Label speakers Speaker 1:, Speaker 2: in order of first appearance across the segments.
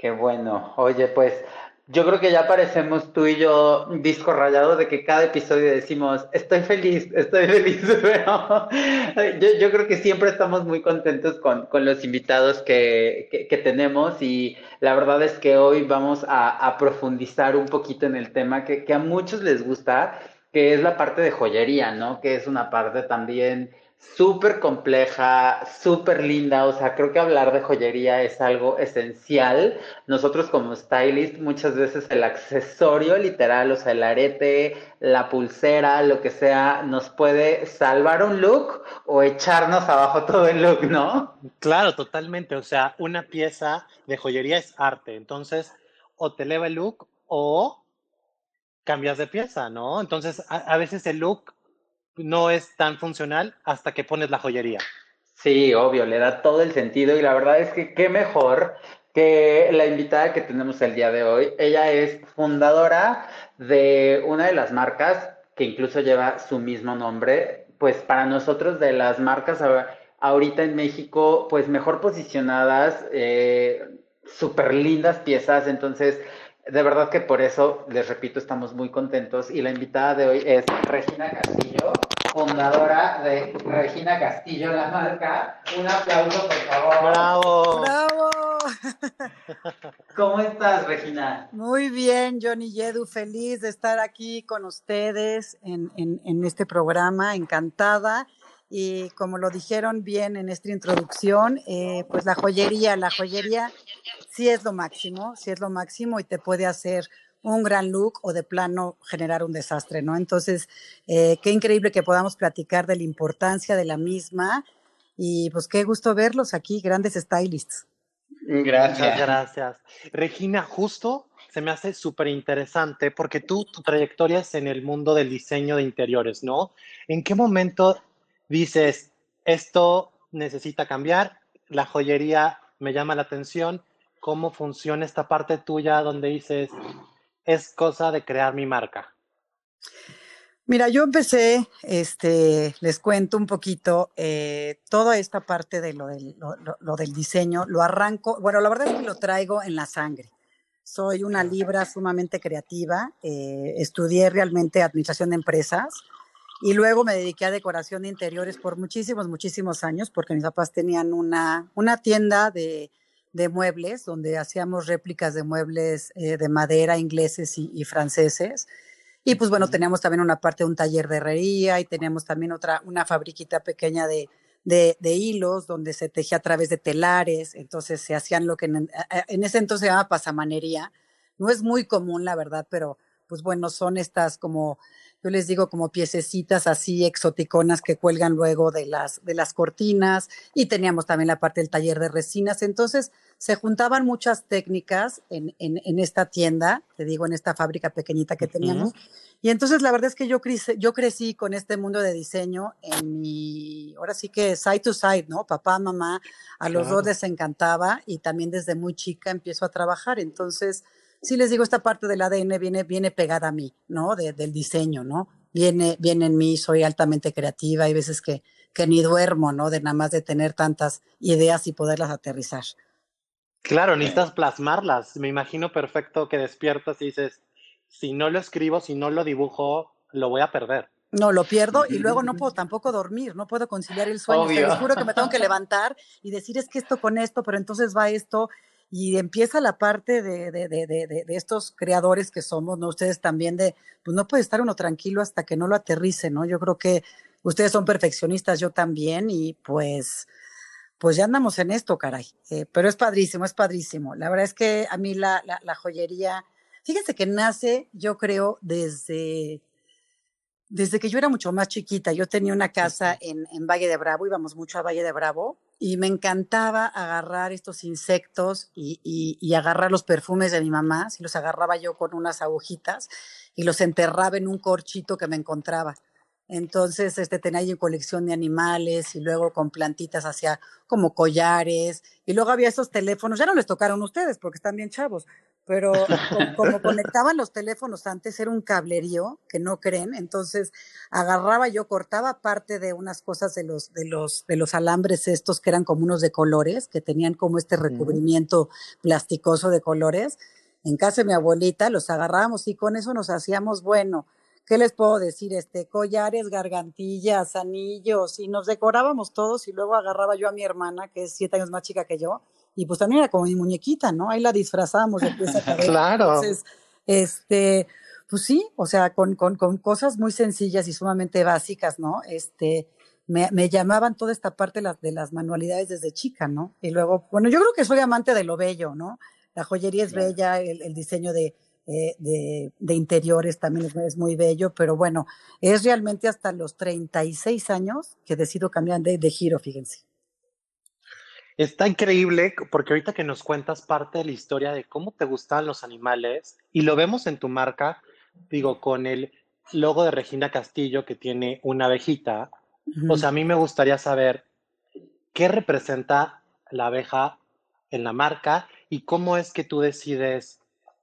Speaker 1: Qué bueno. Oye, pues yo creo que ya parecemos tú y yo disco rayado de que cada episodio decimos, estoy feliz, estoy feliz, pero yo, yo creo que siempre estamos muy contentos con, con los invitados que, que, tenemos y la verdad es que hoy vamos a, a profundizar un poquito en el tema que, que a muchos les gusta, que es la parte de joyería, ¿no? Que es una parte también súper compleja, súper linda, o sea, creo que hablar de joyería es algo esencial. Nosotros como stylist muchas veces el accesorio literal, o sea, el arete, la pulsera, lo que sea, nos puede salvar un look o echarnos abajo todo el look, ¿no?
Speaker 2: Claro, totalmente. O sea, una pieza de joyería es arte. Entonces, o te eleva el look o cambias de pieza, ¿no? Entonces, a, a veces el look no es tan funcional hasta que pones la joyería.
Speaker 1: Sí, obvio, le da todo el sentido y la verdad es que qué mejor que la invitada que tenemos el día de hoy. Ella es fundadora de una de las marcas que incluso lleva su mismo nombre, pues para nosotros de las marcas ahorita en México, pues mejor posicionadas, eh, súper lindas piezas, entonces de verdad que por eso, les repito, estamos muy contentos y la invitada de hoy es Regina Castillo, fundadora de Regina Castillo, la marca. Un aplauso, por favor.
Speaker 2: ¡Bravo!
Speaker 3: ¡Bravo!
Speaker 1: ¿Cómo estás, Regina?
Speaker 3: Muy bien, Johnny Yedu, feliz de estar aquí con ustedes en, en- en este programa, encantada. Y como lo dijeron bien en esta introducción, eh, pues la joyería, la joyería sí es lo máximo, sí es lo máximo y te puede hacer un gran look o de plano generar un desastre, ¿no? Entonces, eh, qué increíble que podamos platicar de la importancia de la misma y pues qué gusto verlos aquí, grandes stylists.
Speaker 2: Muchas
Speaker 1: Gracias.
Speaker 2: gracias. Regina, justo se me hace súper interesante porque tú, tu trayectoria es en el mundo del diseño de interiores, ¿no? ¿En qué momento dices, esto necesita cambiar, la joyería me llama la atención, cómo funciona esta parte tuya donde dices, es cosa de crear mi marca?
Speaker 3: Mira, yo empecé, este, les cuento un poquito, eh, toda esta parte de lo del, lo, lo- lo del diseño, lo arranco, bueno, la verdad es que lo traigo en la sangre. Soy una libra sumamente creativa, eh, estudié realmente administración de empresas y luego me dediqué a decoración de interiores por muchísimos, muchísimos años, porque mis papás tenían una, una tienda de, de muebles donde hacíamos réplicas de muebles eh, de madera ingleses y, y franceses. Y pues bueno, teníamos también una parte de un taller de herrería y teníamos también otra, una fabriquita pequeña de, de, de hilos donde se tejía a través de telares. Entonces se hacían lo que en, en ese entonces se llama pasamanería. No es muy común, la verdad, pero pues bueno, son estas como, yo les digo como piececitas así exoticonas que cuelgan luego de las, de las cortinas. Y teníamos también la parte del taller de resinas. Entonces se juntaban muchas técnicas en, en, en esta tienda, te digo, en esta fábrica pequeñita que teníamos. Y entonces la verdad es que yo, crece- yo crecí con este mundo de diseño en mi, ahora sí que side to side, ¿no? Papá, mamá, a los dos les encantaba y también desde muy chica empiezo a trabajar. Entonces, sí les digo, esta parte del ADN viene, viene pegada a mí, ¿no? De- del diseño, ¿no? Viene, viene en mí, soy altamente creativa, hay veces que, que ni duermo, ¿no? De nada más de tener tantas ideas y poderlas aterrizar.
Speaker 2: Claro, necesitas plasmarlas. Me imagino perfecto que despiertas y dices, si no lo escribo, si no lo dibujo, lo voy a perder.
Speaker 3: No, lo pierdo y luego no puedo tampoco dormir, no puedo conciliar el sueño.
Speaker 1: Obvio.
Speaker 3: les juro que me tengo que levantar y decir es que esto con esto, pero entonces va esto y empieza la parte de, de, de, de, estos creadores que somos, ¿no? Ustedes también de, pues no puede estar uno tranquilo hasta que no lo aterrice, ¿no? Yo creo que ustedes son perfeccionistas, yo también y pues, pues ya andamos en esto, caray. Eh, pero es padrísimo, es padrísimo. La verdad es que a mí la, la, la joyería, fíjense que nace, yo creo, desde desde que yo era mucho más chiquita, yo tenía una casa en, en Valle de Bravo, íbamos mucho a Valle de Bravo, y me encantaba agarrar estos insectos y, y, agarrar los perfumes de mi mamá, si los agarraba yo con unas agujitas y los enterraba en un corchito que me encontraba. Entonces, este, tenía ahí colección de animales y luego con plantitas hacía como collares. Y luego había esos teléfonos, ya no les tocaron ustedes porque están bien chavos, pero como, conectaban los teléfonos antes era un cablerío que no creen. Entonces, agarraba yo, cortaba parte de unas cosas de los, de los, de los alambres estos que eran como unos de colores, que tenían como este recubrimiento plasticoso de colores. En casa de mi abuelita los agarrábamos y con eso nos hacíamos, bueno, ¿qué les puedo decir? Este, collares, gargantillas, anillos, y nos decorábamos todos y luego agarraba yo a mi hermana, que es siete años más chica que yo, y pues también era como mi muñequita, ¿no? Ahí la disfrazábamos de pieza
Speaker 2: Claro.
Speaker 3: Entonces, este, pues sí, o sea, con, con, con cosas muy sencillas y sumamente básicas, ¿no? Este, me, me, llamaban toda esta parte de las, de las manualidades desde chica, ¿no? Y luego, bueno, yo creo que soy amante de lo bello, ¿no? La joyería es bella, el diseño de, eh, de, interiores también es, muy bello, pero bueno, es realmente hasta los 36 años que decido cambiar de, de giro, fíjense.
Speaker 2: Está increíble porque ahorita que nos cuentas parte de la historia de cómo te gustan los animales y lo vemos en tu marca, digo, con el logo de Regina Castillo que tiene una abejita. O sea, a mí me gustaría saber qué representa la abeja en la marca y cómo es que tú decides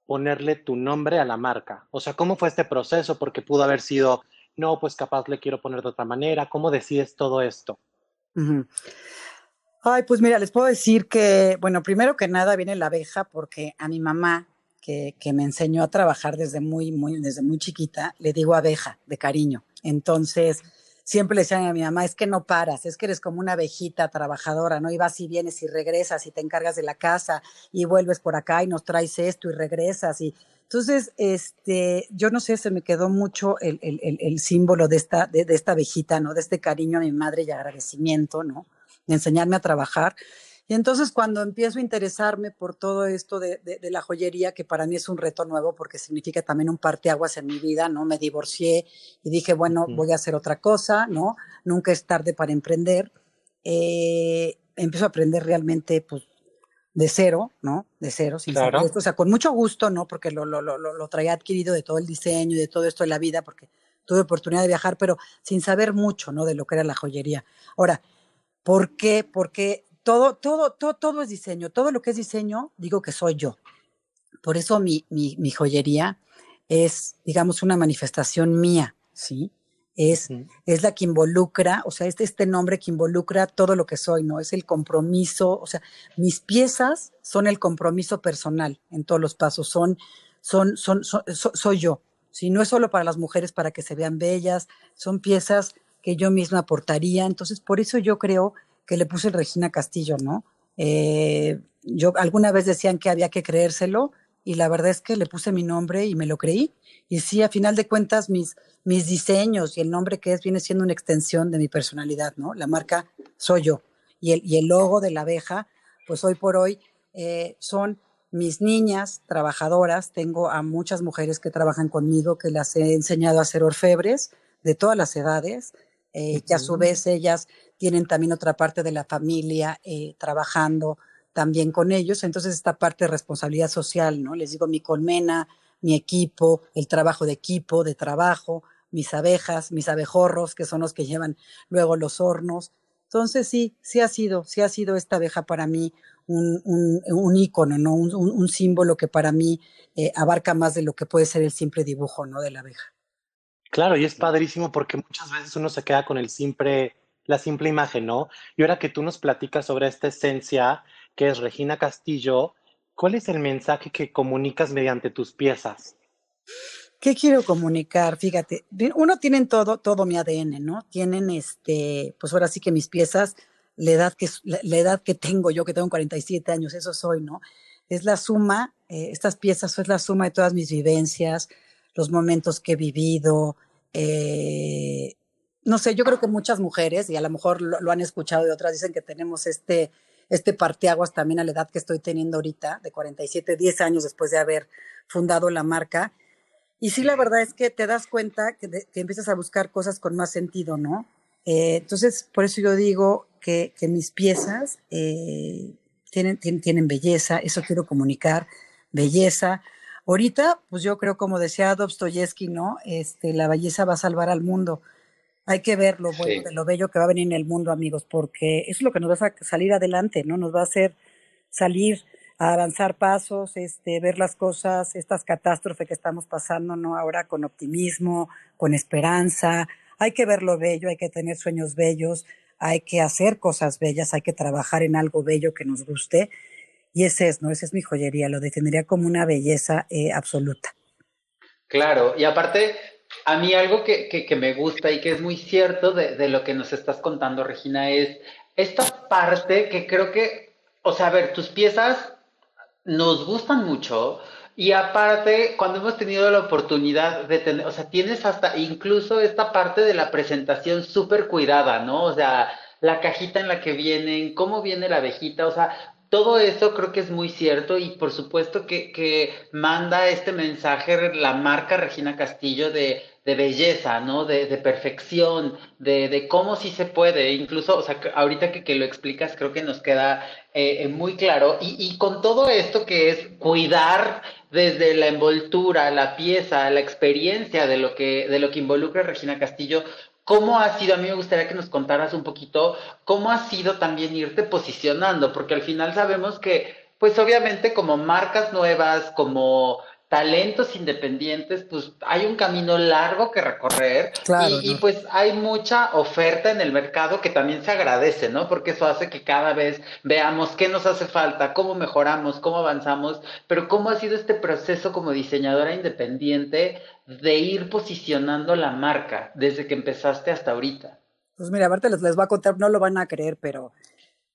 Speaker 2: ponerle tu nombre a la marca? O sea, ¿cómo fue este proceso? Porque pudo haber sido, no, pues capaz le quiero poner de otra manera. ¿Cómo decides todo esto?
Speaker 3: Ay, pues mira, les puedo decir que, bueno, primero que nada viene la abeja porque a mi mamá, que, que me enseñó a trabajar desde muy, muy, desde muy chiquita, le digo abeja de cariño. Entonces, siempre le decían a mi mamá, es que no paras, es que eres como una abejita trabajadora, ¿no? Y vas y vienes y regresas y te encargas de la casa y vuelves por acá y nos traes esto y regresas y entonces, este, yo no sé, se me quedó mucho el, el, el, símbolo de esta, de, de, esta abejita, ¿no? De este cariño a mi madre y agradecimiento, ¿no? De enseñarme a trabajar. Y entonces cuando empiezo a interesarme por todo esto de, de, la joyería, que para mí es un reto nuevo porque significa también un parteaguas en mi vida, ¿no? Me divorcié y dije, bueno, voy a hacer otra cosa, ¿no? Nunca es tarde para emprender. Eh, empiezo a aprender realmente, pues, de cero, ¿no? De cero, sin claro. esto, o sea, con mucho gusto, ¿no? Porque lo, lo, lo, lo traía adquirido de todo el diseño y de todo esto de la vida, porque tuve oportunidad de viajar, pero sin saber mucho, ¿no? De lo que era la joyería. Ahora, ¿por qué? Porque todo, todo, todo, todo es diseño. Todo lo que es diseño, digo que soy yo. Por eso mi, mi, mi joyería es, digamos, una manifestación mía, ¿sí? Es, es la que involucra, o sea, este, este nombre que involucra todo lo que soy, ¿no? Es el compromiso, o sea, mis piezas son el compromiso personal en todos los pasos, son, son, son, soy yo. Si no es solo para las mujeres para que se vean bellas, son piezas que yo misma aportaría. Entonces, por eso yo creo que le puse el Regina Castillo, ¿no? Eh, yo alguna vez decían que había que creérselo y la verdad es que le puse mi nombre y me lo creí. Y sí, a final de cuentas, mis, mis diseños y el nombre que es viene siendo una extensión de mi personalidad, ¿no? La marca soy yo. Y el, y el logo de la abeja, pues hoy por hoy eh, son mis niñas trabajadoras. Tengo a muchas mujeres que trabajan conmigo, que las he enseñado a hacer orfebres de todas las edades, eh, que a su vez ellas tienen también otra parte de la familia eh, trabajando también con ellos. Entonces, esta parte de responsabilidad social, ¿no? Les digo, mi colmena, mi equipo, el trabajo de equipo, de trabajo, mis abejas, mis abejorros, que son los que llevan luego los hornos. Entonces, sí, sí ha sido, sí ha sido esta abeja para mí un, un, un ícono, ¿no? Un, un, símbolo que para mí eh, abarca más de lo que puede ser el simple dibujo, ¿no? De la abeja.
Speaker 2: Claro, y es padrísimo porque muchas veces uno se queda con el simple la simple imagen, ¿no? Y ahora que tú nos platicas sobre esta esencia que es Regina Castillo, ¿cuál es el mensaje que comunicas mediante tus piezas?
Speaker 3: ¿Qué quiero comunicar? Fíjate, uno tienen todo, todo mi ADN, ¿no? Tienen este, pues ahora sí que mis piezas, la edad que, la, edad que tengo yo, que tengo 47 años, eso soy, ¿no? Es la suma, eh, estas piezas es la suma de todas mis vivencias, los momentos que he vivido, eh, no sé, yo creo que muchas mujeres, y a lo mejor lo, han escuchado y otras dicen que tenemos este, este parteaguas también a la edad que estoy teniendo ahorita, de 47, 10 años después de haber fundado la marca. Y sí, la verdad es que te das cuenta que, empiezas a buscar cosas con más sentido, ¿no? Eh, entonces, por eso yo digo, que, mis piezas eh, tienen, tienen, belleza, eso quiero comunicar, belleza. Ahorita, pues yo creo, como decía Dostoyevsky, ¿no? Este, la belleza va a salvar al mundo. Hay que ver lo bueno de lo bello que va a venir en el mundo, amigos, porque eso es lo que nos va a salir adelante, ¿no? Nos va a hacer salir a avanzar pasos, este, ver las cosas, estas catástrofes que estamos pasando, ¿no? Ahora con optimismo, con esperanza. Hay que ver lo bello, hay que tener sueños bellos, hay que hacer cosas bellas, hay que trabajar en algo bello que nos guste. Y ese es, ¿no? Esa es mi joyería, lo definiría como una belleza eh, absoluta.
Speaker 1: Claro, y aparte, a mí algo que, que, me gusta y que es muy cierto de, de lo que nos estás contando, Regina, es esta parte que creo que, o sea, a ver, tus piezas nos gustan mucho. Y aparte, cuando hemos tenido la oportunidad de tener, o sea, tienes hasta incluso esta parte de la presentación súper cuidada, ¿no? O sea, la cajita en la que vienen, cómo viene la abejita, o sea, todo eso creo que es muy cierto y por supuesto que, que manda este mensaje la marca Regina Castillo de de belleza, ¿no? De, de perfección, de, de, cómo sí se puede. Incluso, o sea, ahorita que, que lo explicas, creo que nos queda eh, eh, muy claro. Y, y, con todo esto que es cuidar desde la envoltura, la pieza, la experiencia de lo que, de lo que involucra Regina Castillo, ¿Cómo ha sido? A mí me gustaría que nos contaras un poquito cómo ha sido también irte posicionando, porque al final sabemos que, pues obviamente como marcas nuevas, como talentos independientes, pues hay un camino largo que recorrer y, pues hay mucha oferta en el mercado que también se agradece, ¿no? Porque eso hace que cada vez veamos qué nos hace falta, cómo mejoramos, cómo avanzamos, pero cómo ha sido este proceso como diseñadora independiente de ir posicionando la marca desde que empezaste hasta ahorita.
Speaker 3: Pues mira, aparte les, les voy a contar, no lo van a creer, pero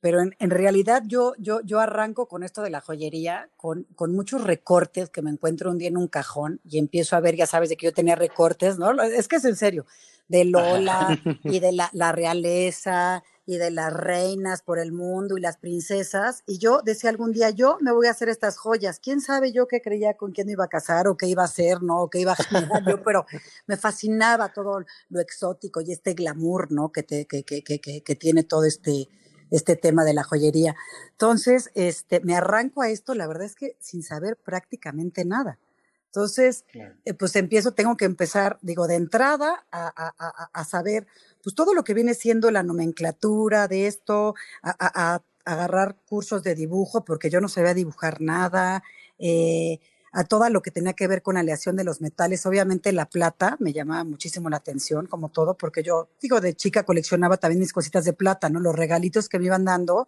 Speaker 3: pero en, en, realidad yo, yo, yo arranco con esto de la joyería, con, con, muchos recortes que me encuentro un día en un cajón y empiezo a ver, ya sabes, de que yo tenía recortes, ¿no? Es que es en serio, de Lola y de la, la realeza y de las reinas por el mundo y las princesas. Y yo decía algún día, yo me voy a hacer estas joyas. ¿Quién sabe yo qué creía con quién me iba a casar o qué iba a hacer, no? O qué iba a generar yo, pero me fascinaba todo lo exótico y este glamour, ¿no? Que, te, que, que, que, que tiene todo este, este tema de la joyería. Entonces, este, me arranco a esto, la verdad es que sin saber prácticamente nada. Entonces, eh, pues empiezo, tengo que empezar, digo, de entrada a, a, a, saber, pues todo lo que viene siendo la nomenclatura de esto, a, agarrar cursos de dibujo, porque yo no sabía dibujar nada, eh, a todo lo que tenía que ver con aleación de los metales. Obviamente la plata me llamaba muchísimo la atención, como todo, porque yo, digo, de chica coleccionaba también mis cositas de plata, ¿no? Los regalitos que me iban dando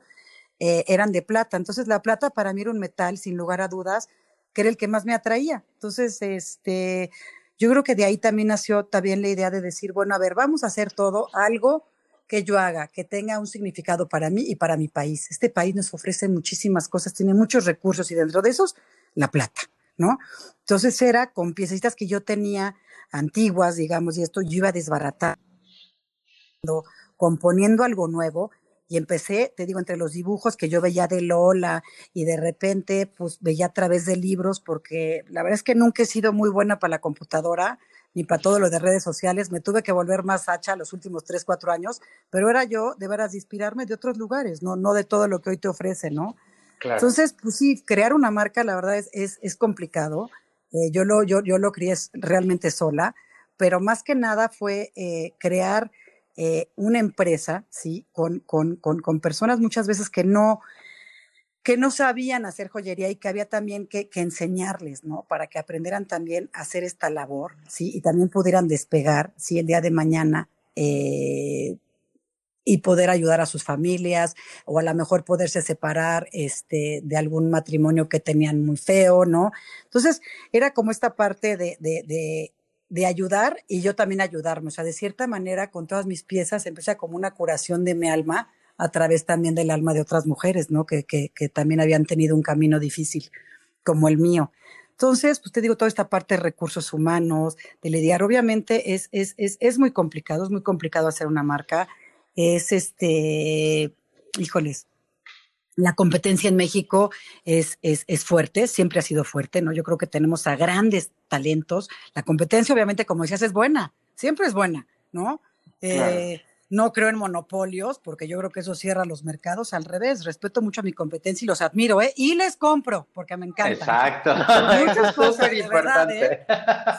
Speaker 3: eh, eran de plata. Entonces la plata para mí era un metal, sin lugar a dudas, que era el que más me atraía. Entonces, este, yo creo que de ahí también nació también la idea de decir, bueno, a ver, vamos a hacer todo, algo que yo haga, que tenga un significado para mí y para mi país. Este país nos ofrece muchísimas cosas, tiene muchos recursos y dentro de esos, la plata. ¿No? Entonces era con piecitas que yo tenía antiguas, digamos, y esto yo iba desbaratando, componiendo algo nuevo, y empecé, te digo, entre los dibujos que yo veía de Lola y de repente pues veía a través de libros porque la verdad es que nunca he sido muy buena para la computadora ni para todo lo de redes sociales, me tuve que volver más hacha los últimos tres, cuatro años, pero era yo de veras inspirarme de otros lugares, no, no de todo lo que hoy te ofrece, ¿no? Entonces, pues sí, crear una marca, la verdad, es, es, complicado. Eh, yo, lo, yo, yo lo crié realmente sola, pero más que nada fue eh, crear eh, una empresa, ¿sí? Con, con, con, con, personas muchas veces que no, que no sabían hacer joyería y que había también que, que, enseñarles, ¿no? Para que aprendieran también a hacer esta labor, ¿sí? Y también pudieran despegar, ¿sí? El día de mañana, y poder ayudar a sus familias o a lo mejor poderse separar este, de algún matrimonio que tenían muy feo, ¿no? Entonces, era como esta parte de, de, de, de ayudar y yo también ayudarme. O sea, de cierta manera, con todas mis piezas, empecé como una curación de mi alma a través también del alma de otras mujeres, ¿no? Que, que, que también habían tenido un camino difícil como el mío. Entonces, pues te digo, toda esta parte de recursos humanos, de lidiar, obviamente es, es, es, es muy complicado, es muy complicado hacer una marca es este, híjoles, la competencia en México es, es, es, fuerte, siempre ha sido fuerte, ¿no? Yo creo que tenemos a grandes talentos. La competencia, obviamente, como decías, es buena, siempre es buena, ¿no? Eh, no creo en monopolios, porque yo creo que eso cierra los mercados. Al revés, respeto mucho a mi competencia y los admiro, ¿eh? Y les compro, porque me encanta.
Speaker 1: Exacto.
Speaker 3: Muchas cosas, de verdad, ¿eh?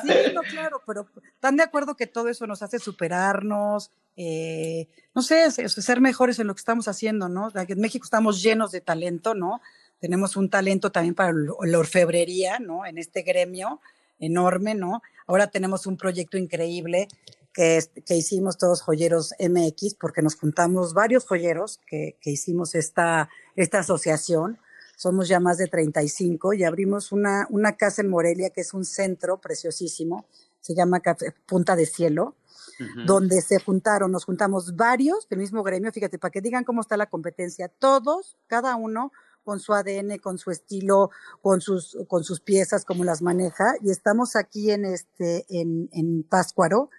Speaker 3: Sí, no, claro, pero están de acuerdo que todo eso nos hace superarnos, eh, no sé, ser mejores en lo que estamos haciendo, ¿no? En México estamos llenos de talento, ¿no? Tenemos un talento también para la orfebrería, ¿no? En este gremio enorme, ¿no? Ahora tenemos un proyecto increíble que, que hicimos todos joyeros MX, porque nos juntamos varios joyeros que, que hicimos esta, esta asociación. Somos ya más de 35 y abrimos una, una casa en Morelia que es un centro preciosísimo, se llama Punta de Cielo, donde se juntaron, nos juntamos varios del mismo gremio, fíjate, para que digan cómo está la competencia, todos, cada uno con su ADN, con su estilo, con sus, con sus piezas, cómo las maneja, y estamos aquí en este, en, en Páscuaro,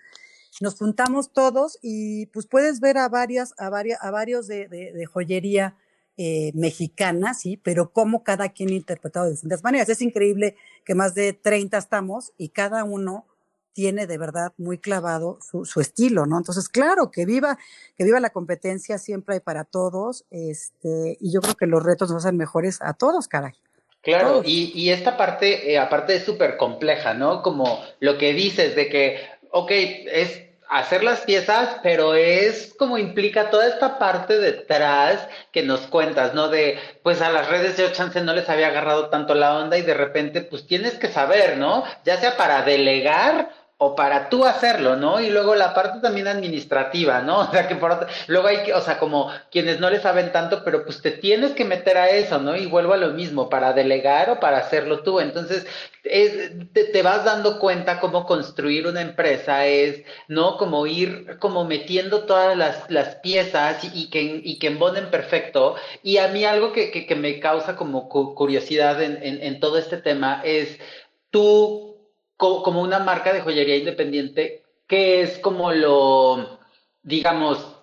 Speaker 3: nos juntamos todos y pues puedes ver a varias, a varias, a varios de, de, joyería eh, mexicana, sí, pero cómo cada quien ha interpretado de distintas maneras. Es increíble que más de 30 estamos y cada uno tiene de verdad muy clavado su, su, estilo, ¿no? Entonces, claro, que viva, que viva la competencia, siempre hay para todos, este, y yo creo que los retos nos hacen mejores a todos, caray.
Speaker 1: Claro, y, y, esta parte, eh, aparte es súper compleja, ¿no? Como lo que dices de que, ok, es hacer las piezas, pero es como implica toda esta parte detrás que nos cuentas, ¿no? De, pues a las redes de chance no les había agarrado tanto la onda y de repente, pues tienes que saber, ¿no? Ya sea para delegar o para tú hacerlo, ¿no? Y luego la parte también administrativa, ¿no? O sea, que por otra, luego hay que, o sea, como quienes no le saben tanto, pero pues te tienes que meter a eso, ¿no? Y vuelvo a lo mismo, para delegar o para hacerlo tú. Entonces, es, te, vas dando cuenta cómo construir una empresa es, ¿no? Como ir como metiendo todas las, las piezas y, que, y que perfecto. Y a mí algo que, que, que me causa como curiosidad en, en todo este tema es, tú como una marca de joyería independiente, ¿qué es como lo, digamos,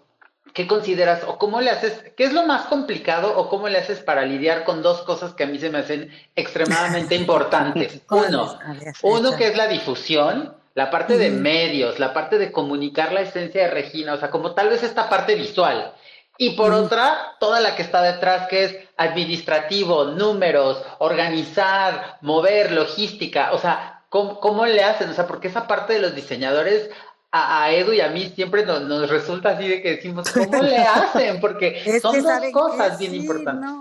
Speaker 1: qué consideras o cómo le haces, qué es lo más complicado o cómo le haces para lidiar con dos cosas que a mí se me hacen extremadamente importantes? Uno, uno que es la difusión, la parte de medios, la parte de comunicar la esencia de Regina, o sea, como tal vez esta parte visual. Y por otra, toda la que está detrás, que es administrativo, números, organizar, mover, logística, o sea, ¿Cómo, le hacen? O sea, porque esa parte de los diseñadores a, Edu y a mí siempre nos, resulta así de que decimos, ¿cómo le hacen? Porque son dos cosas bien importantes.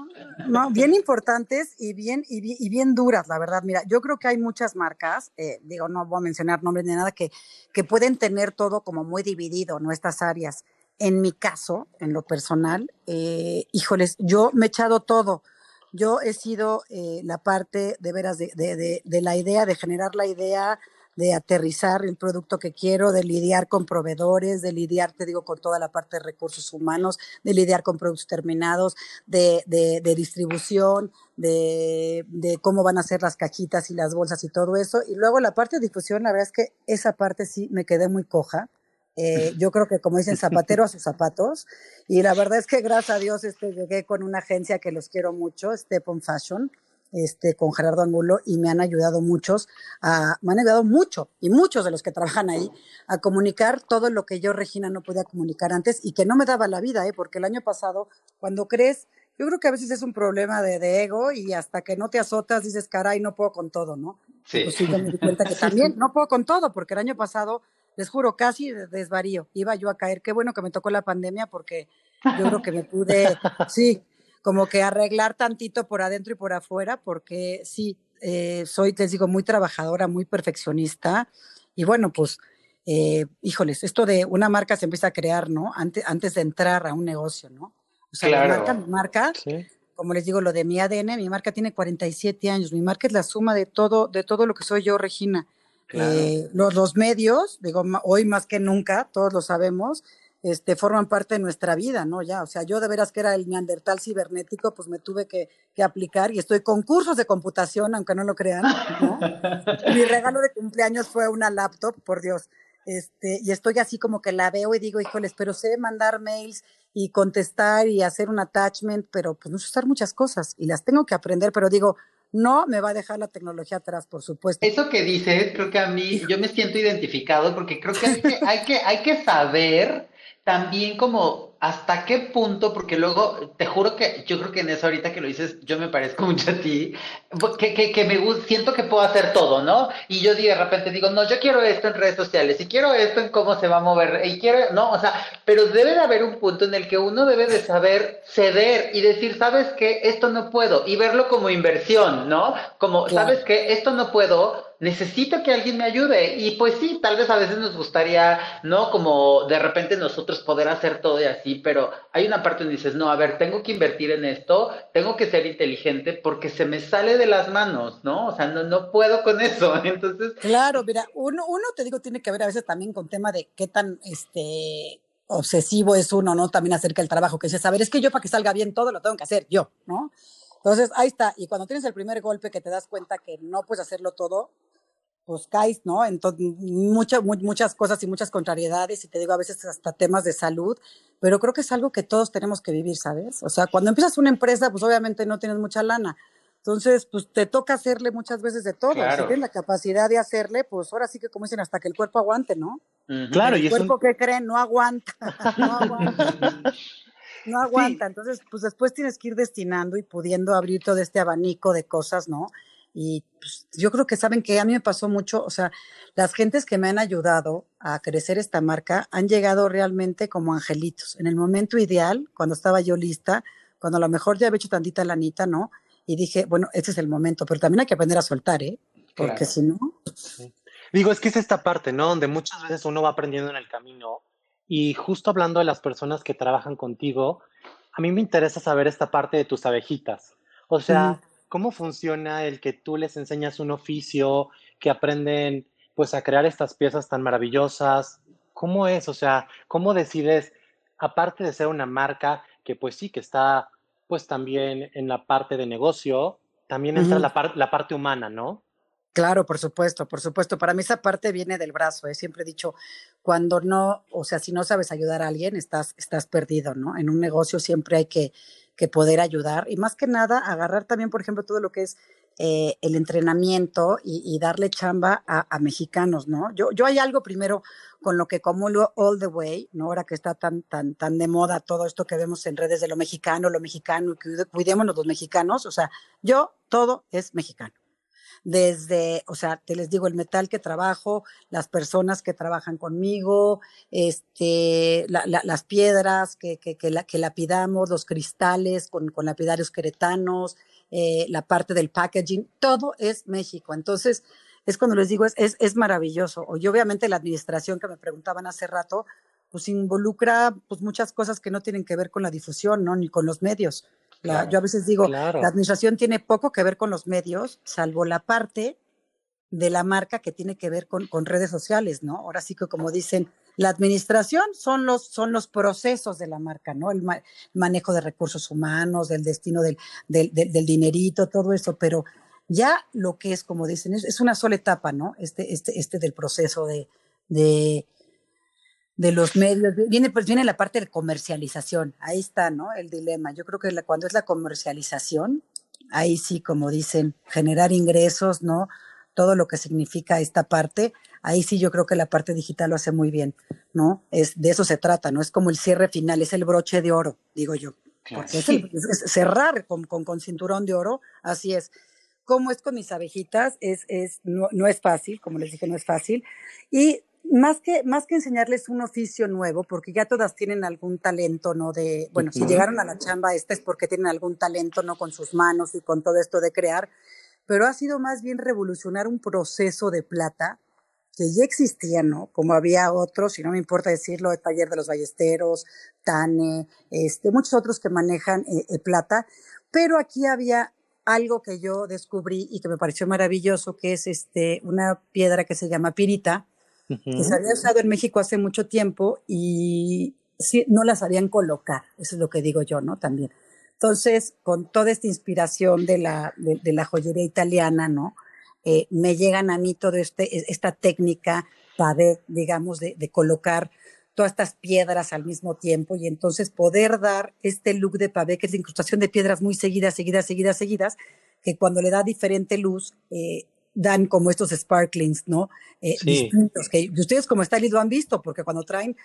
Speaker 3: No, bien importantes y bien, y bien, duras, la verdad. Mira, yo creo que hay muchas marcas, eh, digo, no voy a mencionar nombres ni nada, que, que pueden tener todo como muy dividido, ¿no? Estas áreas. En mi caso, en lo personal, eh, híjoles, yo me he echado todo yo he sido eh, la parte de veras de, de, de, la idea, de generar la idea, de aterrizar el producto que quiero, de lidiar con proveedores, de lidiar, te digo, con toda la parte de recursos humanos, de lidiar con productos terminados, de, de, de distribución, de, de, cómo van a ser las cajitas y las bolsas y todo eso. Y luego la parte de difusión, la verdad es que esa parte sí me quedé muy coja. Eh, yo creo que como dicen, zapatero a sus zapatos. Y la verdad es que gracias a Dios este, llegué con una agencia que los quiero mucho, Step on Fashion, este, con Gerardo Angulo, y me han ayudado muchos, a, me han ayudado mucho, y muchos de los que trabajan ahí, a comunicar todo lo que yo, Regina, no podía comunicar antes y que no me daba la vida, ¿eh? porque el año pasado, cuando crees, yo creo que a veces es un problema de, de ego y hasta que no te azotas dices, caray, no puedo con todo, ¿no? Sí. Pues sí, me di cuenta que también no puedo con todo, porque el año pasado les juro, casi desvarío. Iba yo a caer. Qué bueno que me tocó la pandemia porque yo creo que me pude, sí, como que arreglar tantito por adentro y por afuera, porque sí, eh, soy, te digo, muy trabajadora, muy perfeccionista. Y bueno, pues, eh, híjoles, esto de una marca se empieza a crear, ¿no? Antes, antes de entrar a un negocio, ¿no? O sea, la marca, mi marca, como les digo, lo de mi ADN, mi marca tiene 47 años. Mi marca es la suma de todo, de todo lo que soy yo, Regina. Eh, los, los, medios, digo, hoy más que nunca, todos lo sabemos, este, forman parte de nuestra vida, ¿no? Ya, o sea, yo de veras que era el neandertal cibernético, pues me tuve que, que aplicar y estoy con cursos de computación, aunque no lo crean, ¿no? Mi regalo de cumpleaños fue una laptop, por Dios. Este, y estoy así como que la veo y digo, híjoles, pero sé mandar mails y contestar y hacer un attachment, pero pues no sé usar muchas cosas y las tengo que aprender, pero digo, no me va a dejar la tecnología atrás, por supuesto.
Speaker 1: Eso que dices, creo que a mí, yo me siento identificado porque creo que hay que, hay que, hay que saber también como hasta qué punto, porque luego te juro que yo creo que en eso ahorita que lo dices, yo me parezco mucho a ti, que, que, que me gusta, siento que puedo hacer todo, ¿no? Y yo de repente digo, no, yo quiero esto en redes sociales, y quiero esto en cómo se va a mover, y quiero, no, o sea, pero debe de haber un punto en el que uno debe de saber ceder y decir, sabes que esto no puedo, y verlo como inversión, ¿no? Como, sabes que esto no puedo, necesito que alguien me ayude. Y pues sí, tal vez a veces nos gustaría, ¿no? Como de repente nosotros poder hacer todo y así, pero hay una parte donde dices, no, a ver, tengo que invertir en esto, tengo que ser inteligente porque se me sale de las manos, ¿no? O sea, no, no puedo con eso. Entonces.
Speaker 3: Claro, mira, uno, uno te digo, tiene que ver a veces también con tema de qué tan este obsesivo es uno, ¿no? También acerca del trabajo, que a ver, es que yo para que salga bien todo lo tengo que hacer yo, ¿no? Entonces, ahí está. Y cuando tienes el primer golpe que te das cuenta que no puedes hacerlo todo, pues caes, ¿no? Entonces, muchas, muchas cosas y muchas contrariedades, y te digo a veces hasta temas de salud, pero creo que es algo que todos tenemos que vivir, ¿sabes? O sea, cuando empiezas una empresa, pues obviamente no tienes mucha lana. Entonces, pues te toca hacerle muchas veces de todo. Si tienes la capacidad de hacerle, pues ahora sí que como dicen, hasta que el cuerpo aguante, ¿no?
Speaker 2: Claro,
Speaker 3: y el cuerpo que creen no aguanta, no aguanta. no aguanta. Entonces, pues después tienes que ir destinando y pudiendo abrir todo este abanico de cosas, ¿no? Y pues, yo creo que saben que a mí me pasó mucho, o sea, las gentes que me han ayudado a crecer esta marca han llegado realmente como angelitos. En el momento ideal, cuando estaba yo lista, cuando a lo mejor ya había hecho tantita lanita, ¿no? Y dije, bueno, este es el momento, pero también hay que aprender a soltar, ¿eh? Porque si no...
Speaker 2: Digo, es que es esta parte, ¿no? Donde muchas veces uno va aprendiendo en el camino. Y justo hablando de las personas que trabajan contigo, a mí me interesa saber esta parte de tus abejitas. O sea, ¿cómo funciona el que tú les enseñas un oficio, que aprenden pues a crear estas piezas tan maravillosas? ¿Cómo es? O sea, ¿cómo decides, aparte de ser una marca que pues sí, que está pues también en la parte de negocio, también entra la, la parte humana, ¿no?
Speaker 3: Claro, por supuesto, por supuesto. Para mí esa parte viene del brazo. He ¿eh? siempre he dicho, cuando no, o sea, si no sabes ayudar a alguien, estás, estás perdido, ¿no? En un negocio siempre hay que que poder ayudar y más que nada agarrar también, por ejemplo, todo lo que es eh, el entrenamiento y, darle chamba a, mexicanos, ¿no? Yo, yo hay algo primero con lo que lo all the way, ¿no? Ahora que está tan, tan, tan de moda todo esto que vemos en redes de lo mexicano, lo mexicano, cuidémonos los mexicanos, o sea, yo todo es mexicano desde, o sea, te les digo, el metal que trabajo, las personas que trabajan conmigo, este, las piedras que, que, que, la, que lapidamos, los cristales con, con lapidarios queretanos, eh, la parte del packaging, todo es México. Entonces, es cuando les digo, es, es, es maravilloso. Y obviamente la administración que me preguntaban hace rato, pues involucra pues muchas cosas que no tienen que ver con la difusión, ¿no? Ni con los medios. Yo a veces digo, la administración tiene poco que ver con los medios, salvo la parte de la marca que tiene que ver con, con redes sociales, ¿no? Ahora sí que como dicen, la administración son los, son los procesos de la marca, ¿no? El manejo de recursos humanos, del destino del, del, del, dinerito, todo eso, pero ya lo que es, como dicen, es, es, una sola etapa, ¿no? Este, este, este del proceso de, de, de los medios, viene pues viene la parte de comercialización, ahí está, ¿no? El dilema. Yo creo que cuando es la comercialización, ahí sí, como dicen, generar ingresos, ¿no? Todo lo que significa esta parte, ahí sí yo creo que la parte digital lo hace muy bien, ¿no? Es de eso se trata, ¿no? Es como el cierre final, es el broche de oro, digo yo. Porque es, cerrar con, con, con, cinturón de oro, así es. ¿Cómo es con mis abejitas? Es, es, no, no es fácil, como les dije, no es fácil. Y más que, más que enseñarles un oficio nuevo, porque ya todas tienen algún talento, ¿no? De, bueno, si llegaron a la chamba esta es porque tienen algún talento, ¿no? Con sus manos y con todo esto de crear, pero ha sido más bien revolucionar un proceso de plata que ya existía, ¿no? Como había otros, y no me importa decirlo, el Taller de los Ballesteros, Tane, este, muchos otros que manejan eh, eh, plata, pero aquí había algo que yo descubrí y que me pareció maravilloso, que es este, una piedra que se llama pirita, que se había usado en México hace mucho tiempo y sí, no la sabían colocar, eso es lo que digo yo, ¿no? También. Entonces, con toda esta inspiración de la, de, la joyería italiana, ¿no? Eh, me llegan a mí toda este, e, esta técnica para, digamos, de, de colocar todas estas piedras al mismo tiempo y entonces poder dar este look de pavé, que es la incrustación de piedras muy seguidas, seguidas, seguidas, seguidas, que cuando le da diferente luz, eh, dan como estos sparklings, ¿no? Eh, distintos, que ustedes como stylist lo han visto, porque cuando traen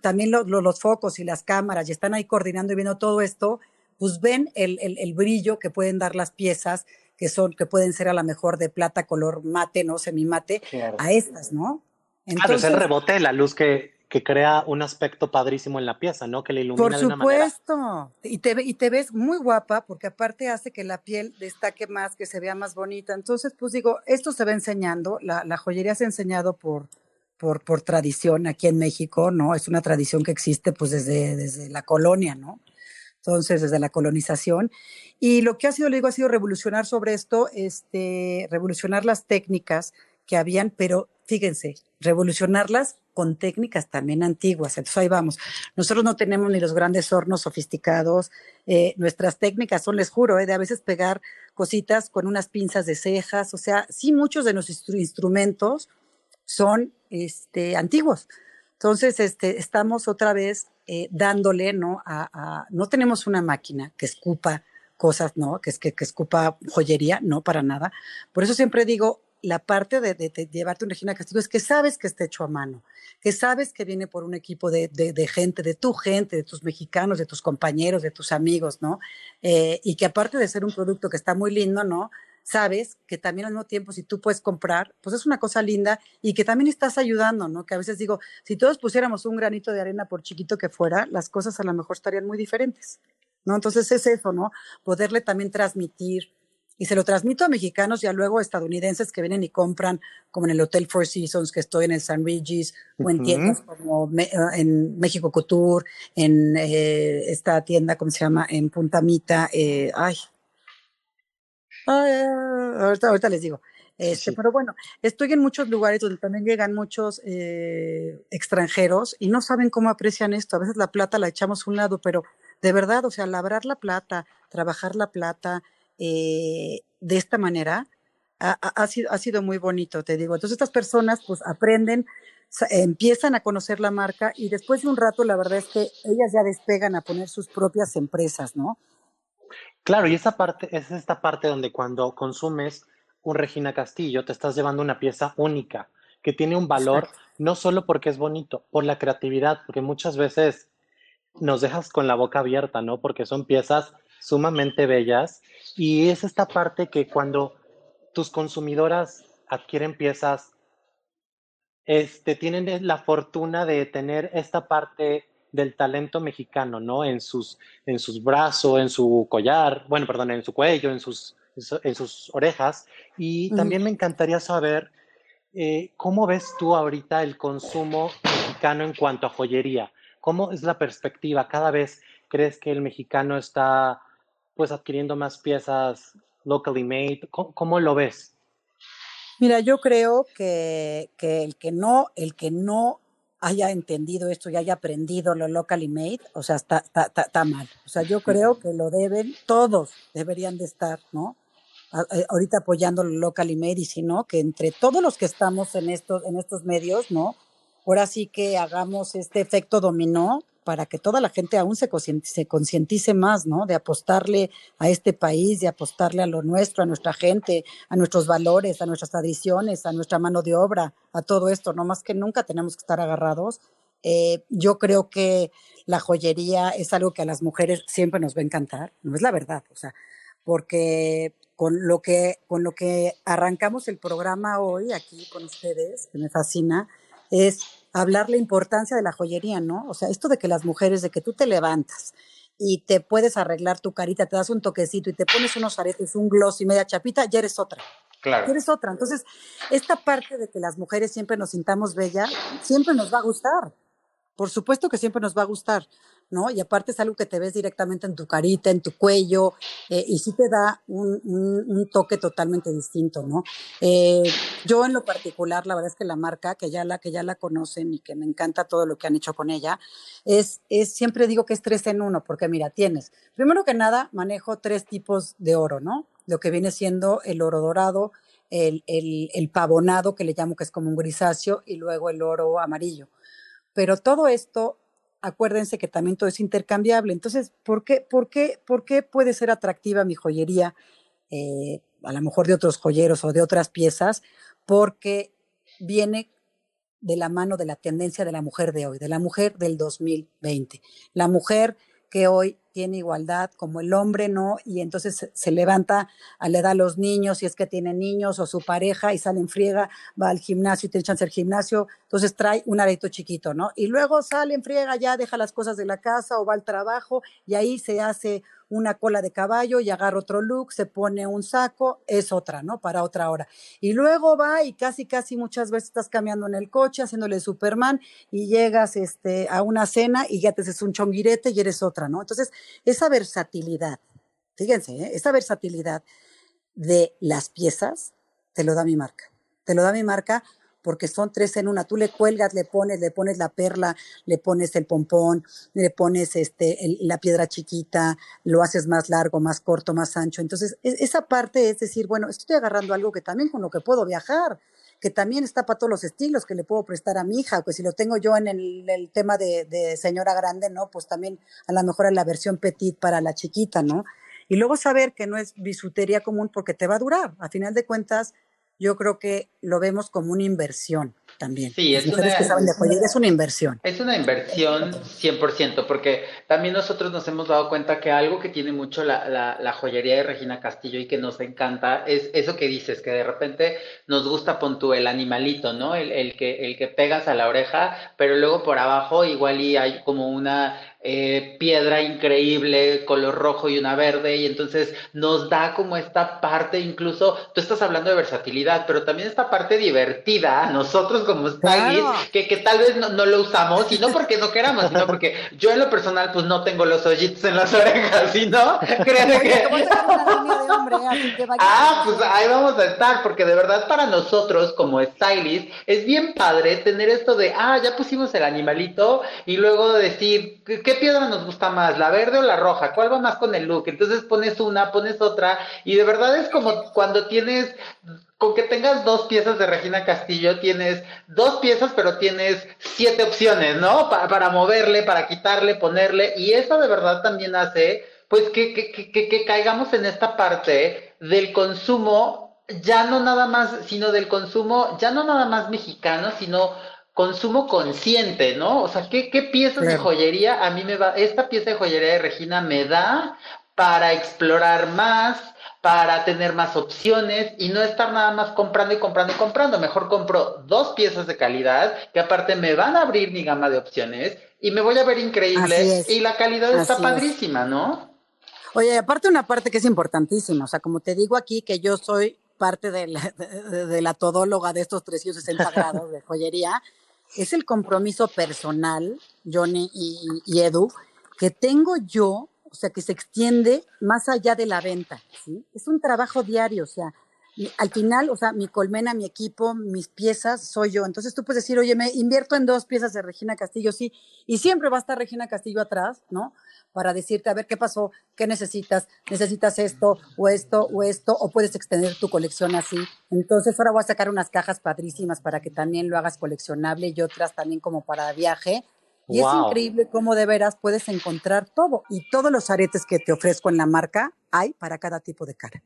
Speaker 3: también los focos y las cámaras y están ahí coordinando y viendo todo esto, pues ven el, el, brillo que pueden dar las piezas, que son, que pueden ser a lo mejor de plata color mate, ¿no? Semimate, a estas, ¿no?
Speaker 2: Entonces, claro, es el rebote, la luz que, que crea un aspecto padrísimo en la pieza, ¿no? Que le ilumina
Speaker 3: Por supuesto. de una manera. Y te, y te ves muy guapa porque aparte hace que la piel destaque más, que se vea más bonita. Entonces, pues digo, esto se va enseñando, la, la joyería se ha enseñado por, por, por tradición aquí en México, ¿no? Es una tradición que existe pues desde, desde la colonia, ¿no? Entonces, desde la colonización. Y lo que ha sido, le digo, ha sido revolucionar sobre esto, este, revolucionar las técnicas que habían, pero fíjense, revolucionarlas con técnicas también antiguas. Entonces ahí vamos. Nosotros no tenemos ni los grandes hornos sofisticados. Eh, nuestras técnicas son, les juro, eh, de a veces pegar cositas con unas pinzas de cejas. O sea, sí, muchos de nuestros instrumentos son este, antiguos. Entonces, este, estamos otra vez eh, dándole, ¿no? A, no tenemos una máquina que escupa cosas, ¿no? Que, que, que escupa joyería, no, para nada. Por eso siempre digo, la parte de, llevarte un Regina Castillo es que sabes que está hecho a mano, que sabes que viene por un equipo de, gente, de tu gente, de tus mexicanos, de tus compañeros, de tus amigos, ¿no? Eh, y que aparte de ser un producto que está muy lindo, ¿no? Sabes que también al mismo tiempo, si tú puedes comprar, pues es una cosa linda y que también estás ayudando, ¿no? Que a veces digo, si todos pusiéramos un granito de arena por chiquito que fuera, las cosas a lo mejor estarían muy diferentes, ¿no? Entonces es eso, ¿no? Poderle también transmitir y se lo transmito a mexicanos y a luego estadounidenses que vienen y compran, como en el Hotel Four Seasons, que estoy en el San Regis, o en tiendas como eh, en México Couture, en eh, esta tienda, ¿cómo se llama? En Punta Mita, eh, ay, ahorita, ahorita les digo. Este, Pero bueno, estoy en muchos lugares donde también llegan muchos extranjeros y no saben cómo aprecian esto. A veces la plata la echamos a un lado, pero de verdad, o sea, labrar la plata, trabajar la plata, eh, de esta manera ha, sido, ha sido muy bonito, te digo. Entonces estas personas pues aprenden, empiezan a conocer la marca y después de un rato la verdad es que ellas ya despegan a poner sus propias empresas, ¿no?
Speaker 2: Claro, y esa parte es esta parte donde cuando consumes un Regina Castillo te estás llevando una pieza única que tiene un valor no solo porque es bonito, por la creatividad, porque muchas veces nos dejas con la boca abierta, ¿no? Porque son piezas sumamente bellas y es esta parte que cuando tus consumidoras adquieren piezas, este, tienen la fortuna de tener esta parte del talento mexicano, ¿no? En sus, en sus brazos, en su collar, bueno, perdón, en su cuello, en sus, en sus orejas. Y también me encantaría saber eh, cómo ves tú ahorita el consumo mexicano en cuanto a joyería. ¿Cómo es la perspectiva? ¿Cada vez crees que el mexicano está pues adquiriendo más piezas locally made? ¿Cómo, lo ves?
Speaker 3: Mira, yo creo que, que, el que no, el que no haya entendido esto y haya aprendido lo locally made, o sea, está, está, está, mal. O sea, yo creo que lo deben, todos deberían de estar, ¿no? Ahorita apoyando lo locally made y si no, que entre todos los que estamos en estos, en estos medios, ¿no? Ahora sí que hagamos este efecto dominó para que toda la gente aún se concientice más, ¿no? De apostarle a este país, de apostarle a lo nuestro, a nuestra gente, a nuestros valores, a nuestras tradiciones, a nuestra mano de obra, a todo esto, no más que nunca tenemos que estar agarrados. Eh, yo creo que la joyería es algo que a las mujeres siempre nos va a encantar, no es la verdad, o sea, porque con lo que, con lo que arrancamos el programa hoy aquí con ustedes, que me fascina, es hablar la importancia de la joyería, ¿no? O sea, esto de que las mujeres, de que tú te levantas y te puedes arreglar tu carita, te das un toquecito y te pones unos aretes, un gloss y media chapita, ya eres otra. Claro. Ya eres otra. Entonces, esta parte de que las mujeres siempre nos sintamos bella, siempre nos va a gustar. Por supuesto que siempre nos va a gustar. ¿No? Y aparte es algo que te ves directamente en tu carita, en tu cuello, eh, y sí te da un, toque totalmente distinto, ¿no? Eh, yo en lo particular, la verdad es que la marca, que ya la, que ya la conocen y que me encanta todo lo que han hecho con ella, es, es siempre digo que es tres en uno, porque mira, tienes, primero que nada, manejo tres tipos de oro, ¿no? Lo que viene siendo el oro dorado, el, el, el pavonado, que le llamo que es como un grisáceo, y luego el oro amarillo. Pero todo esto acuérdense que también todo es intercambiable. Entonces, ¿por qué, por qué, por qué puede ser atractiva mi joyería? Eh, a lo mejor de otros joyeros o de otras piezas, porque viene de la mano de la tendencia de la mujer de hoy, de la mujer del 2020. La mujer que hoy tiene igualdad como el hombre, ¿no? Y entonces se, levanta, le da a los niños, si es que tiene niños o su pareja, y sale en friega, va al gimnasio y tiene chance al gimnasio, entonces trae un areto chiquito, ¿no? Y luego sale en friega, ya deja las cosas de la casa o va al trabajo y ahí se hace una cola de caballo y agarra otro look, se pone un saco, es otra, ¿no? Para otra hora. Y luego va y casi, casi muchas veces estás cambiando en el coche, haciéndole Superman y llegas este, a una cena y ya te haces un chonguirete y eres otra, ¿no? Entonces, esa versatilidad, fíjense, ¿eh? esa versatilidad de las piezas te lo da mi marca. Te lo da mi marca porque son tres en una. Tú le cuelgas, le pones, le pones la perla, le pones el pompón, le pones este, la piedra chiquita, lo haces más largo, más corto, más ancho. Entonces, e, esa parte es decir, bueno, estoy agarrando algo que también con lo que puedo viajar que también está para todos los estilos, que le puedo prestar a mi hija, pues si lo tengo yo en el, tema de, de, señora grande, ¿no? Pues también a lo mejor en la versión petit para la chiquita, ¿no? Y luego saber que no es bisutería común porque te va a durar. A final de cuentas, yo creo que lo vemos como una inversión también.
Speaker 1: Sí, es
Speaker 3: una, que saben de es una inversión.
Speaker 1: Es una inversión 100%, porque también nosotros nos hemos dado cuenta que algo que tiene mucho la, la, joyería de Regina Castillo y que nos encanta es eso que dices, que de repente nos gusta pon tú el animalito, ¿no? El, el, que, el que pegas a la oreja, pero luego por abajo igual y hay como una eh, piedra increíble, color rojo y una verde, y entonces nos da como esta parte, incluso, tú estás hablando de versatilidad, pero también esta parte divertida, nosotros como stylists, que, que tal vez no, lo usamos, y no porque no queramos, sino porque yo en lo personal, pues no tengo los hoyitos en las orejas, ¿sí no? Créeme que... ah, pues ahí vamos a estar, porque de verdad para nosotros como stylists es bien padre tener esto de, ah, ya pusimos el animalito, y luego decir, ¿qué ¿qué piedra nos gusta más? ¿La verde o la roja? ¿Cuál va más con el look? Entonces pones una, pones otra, y de verdad es como cuando tienes, con que tengas dos piezas de Regina Castillo, tienes dos piezas, pero tienes siete opciones, ¿no? Para, moverle, para quitarle, ponerle, y eso de verdad también hace, pues, que, que, que, que caigamos en esta parte del consumo ya no nada más, sino del consumo, ya no nada más mexicano, sino consumo consciente, ¿no? O sea, ¿qué, qué piezas de joyería a mí me va, esta pieza de joyería de Regina me da para explorar más, para tener más opciones y no estar nada más comprando y comprando y comprando. Mejor compro dos piezas de calidad que aparte me van a abrir mi gama de opciones y me voy a ver increíble y la calidad está padrísima, ¿no?
Speaker 3: Oye, aparte una parte que es importantísima, o sea, como te digo aquí que yo soy parte de la, de la todóloga de estos 360 grados de joyería, es el compromiso personal, Johnny y, Edu, que tengo yo, o sea, que se extiende más allá de la venta, ¿sí? Es un trabajo diario, o sea, al final, o sea, mi colmena, mi equipo, mis piezas, soy yo. Entonces tú puedes decir, oye, me invierto en dos piezas de Regina Castillo, sí, y siempre va a estar Regina Castillo atrás, ¿no? Para decirte, a ver, ¿qué pasó? ¿Qué necesitas? ¿Necesitas esto o esto o esto? ¿O puedes extender tu colección así? Entonces ahora voy a sacar unas cajas padrísimas para que también lo hagas coleccionable y otras también como para viaje. Y es increíble cómo de veras puedes encontrar todo. Y todos los aretes que te ofrezco en la marca hay para cada tipo de cara.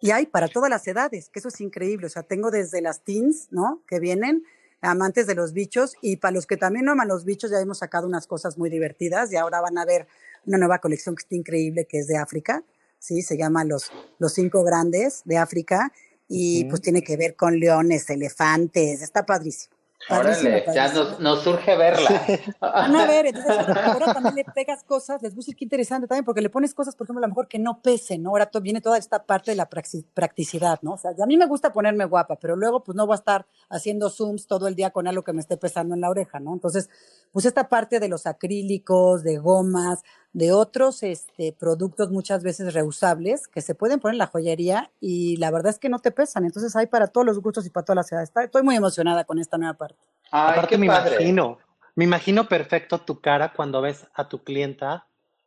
Speaker 3: Y hay para todas las edades, que eso es increíble. O sea, tengo desde las teens, ¿no? Que vienen, amantes de los bichos, y para los que también no aman los bichos, ya hemos sacado unas cosas muy divertidas y ahora van a ver una nueva colección que está increíble, que es de África, ¿sí? Se llama Los, los Cinco Grandes de África y pues tiene que ver con leones, elefantes, está padrísimo.
Speaker 1: Órale, ya nos, surge verla.
Speaker 3: Van a ver, entonces ahora también le pegas cosas, les gusta qué interesante también, porque le pones cosas, por ejemplo, a lo mejor que no pesen, ¿no? Ahora viene toda esta parte de la practicidad, ¿no? O sea, a mí me gusta ponerme guapa, pero luego pues no voy a estar haciendo zooms todo el día con algo que me esté pesando en la oreja, ¿no? Entonces, pues esta parte de los acrílicos, de gomas, de otros este, productos muchas veces reusables que se pueden poner en la joyería y la verdad es que no te pesan. Entonces hay para todos los gustos y para todas las edades. Estoy muy emocionada con esta nueva parte.
Speaker 2: Aparte me imagino, me imagino perfecto tu cara cuando ves a tu clienta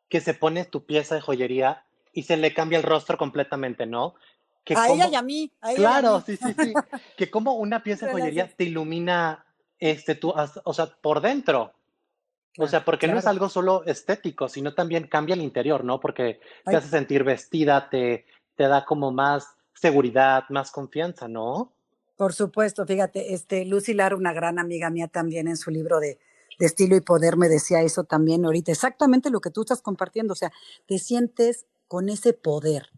Speaker 2: que se pone tu pieza de joyería y se le cambia el rostro completamente, ¿no?
Speaker 3: Que a ella y a mí.
Speaker 2: claro, sí, sí, sí. que como una pieza de joyería te ilumina, este, tú, o sea, por dentro. O sea, porque no es algo solo estético, sino también cambia el interior, ¿no? Porque te hace sentir vestida, te, te da como más seguridad, más confianza, ¿no?
Speaker 3: Por supuesto, fíjate, este, Lucy Lara, una gran amiga mía también en su libro de, de estilo y poder me decía eso también ahorita, exactamente lo que tú estás compartiendo, o sea, te sientes con ese poder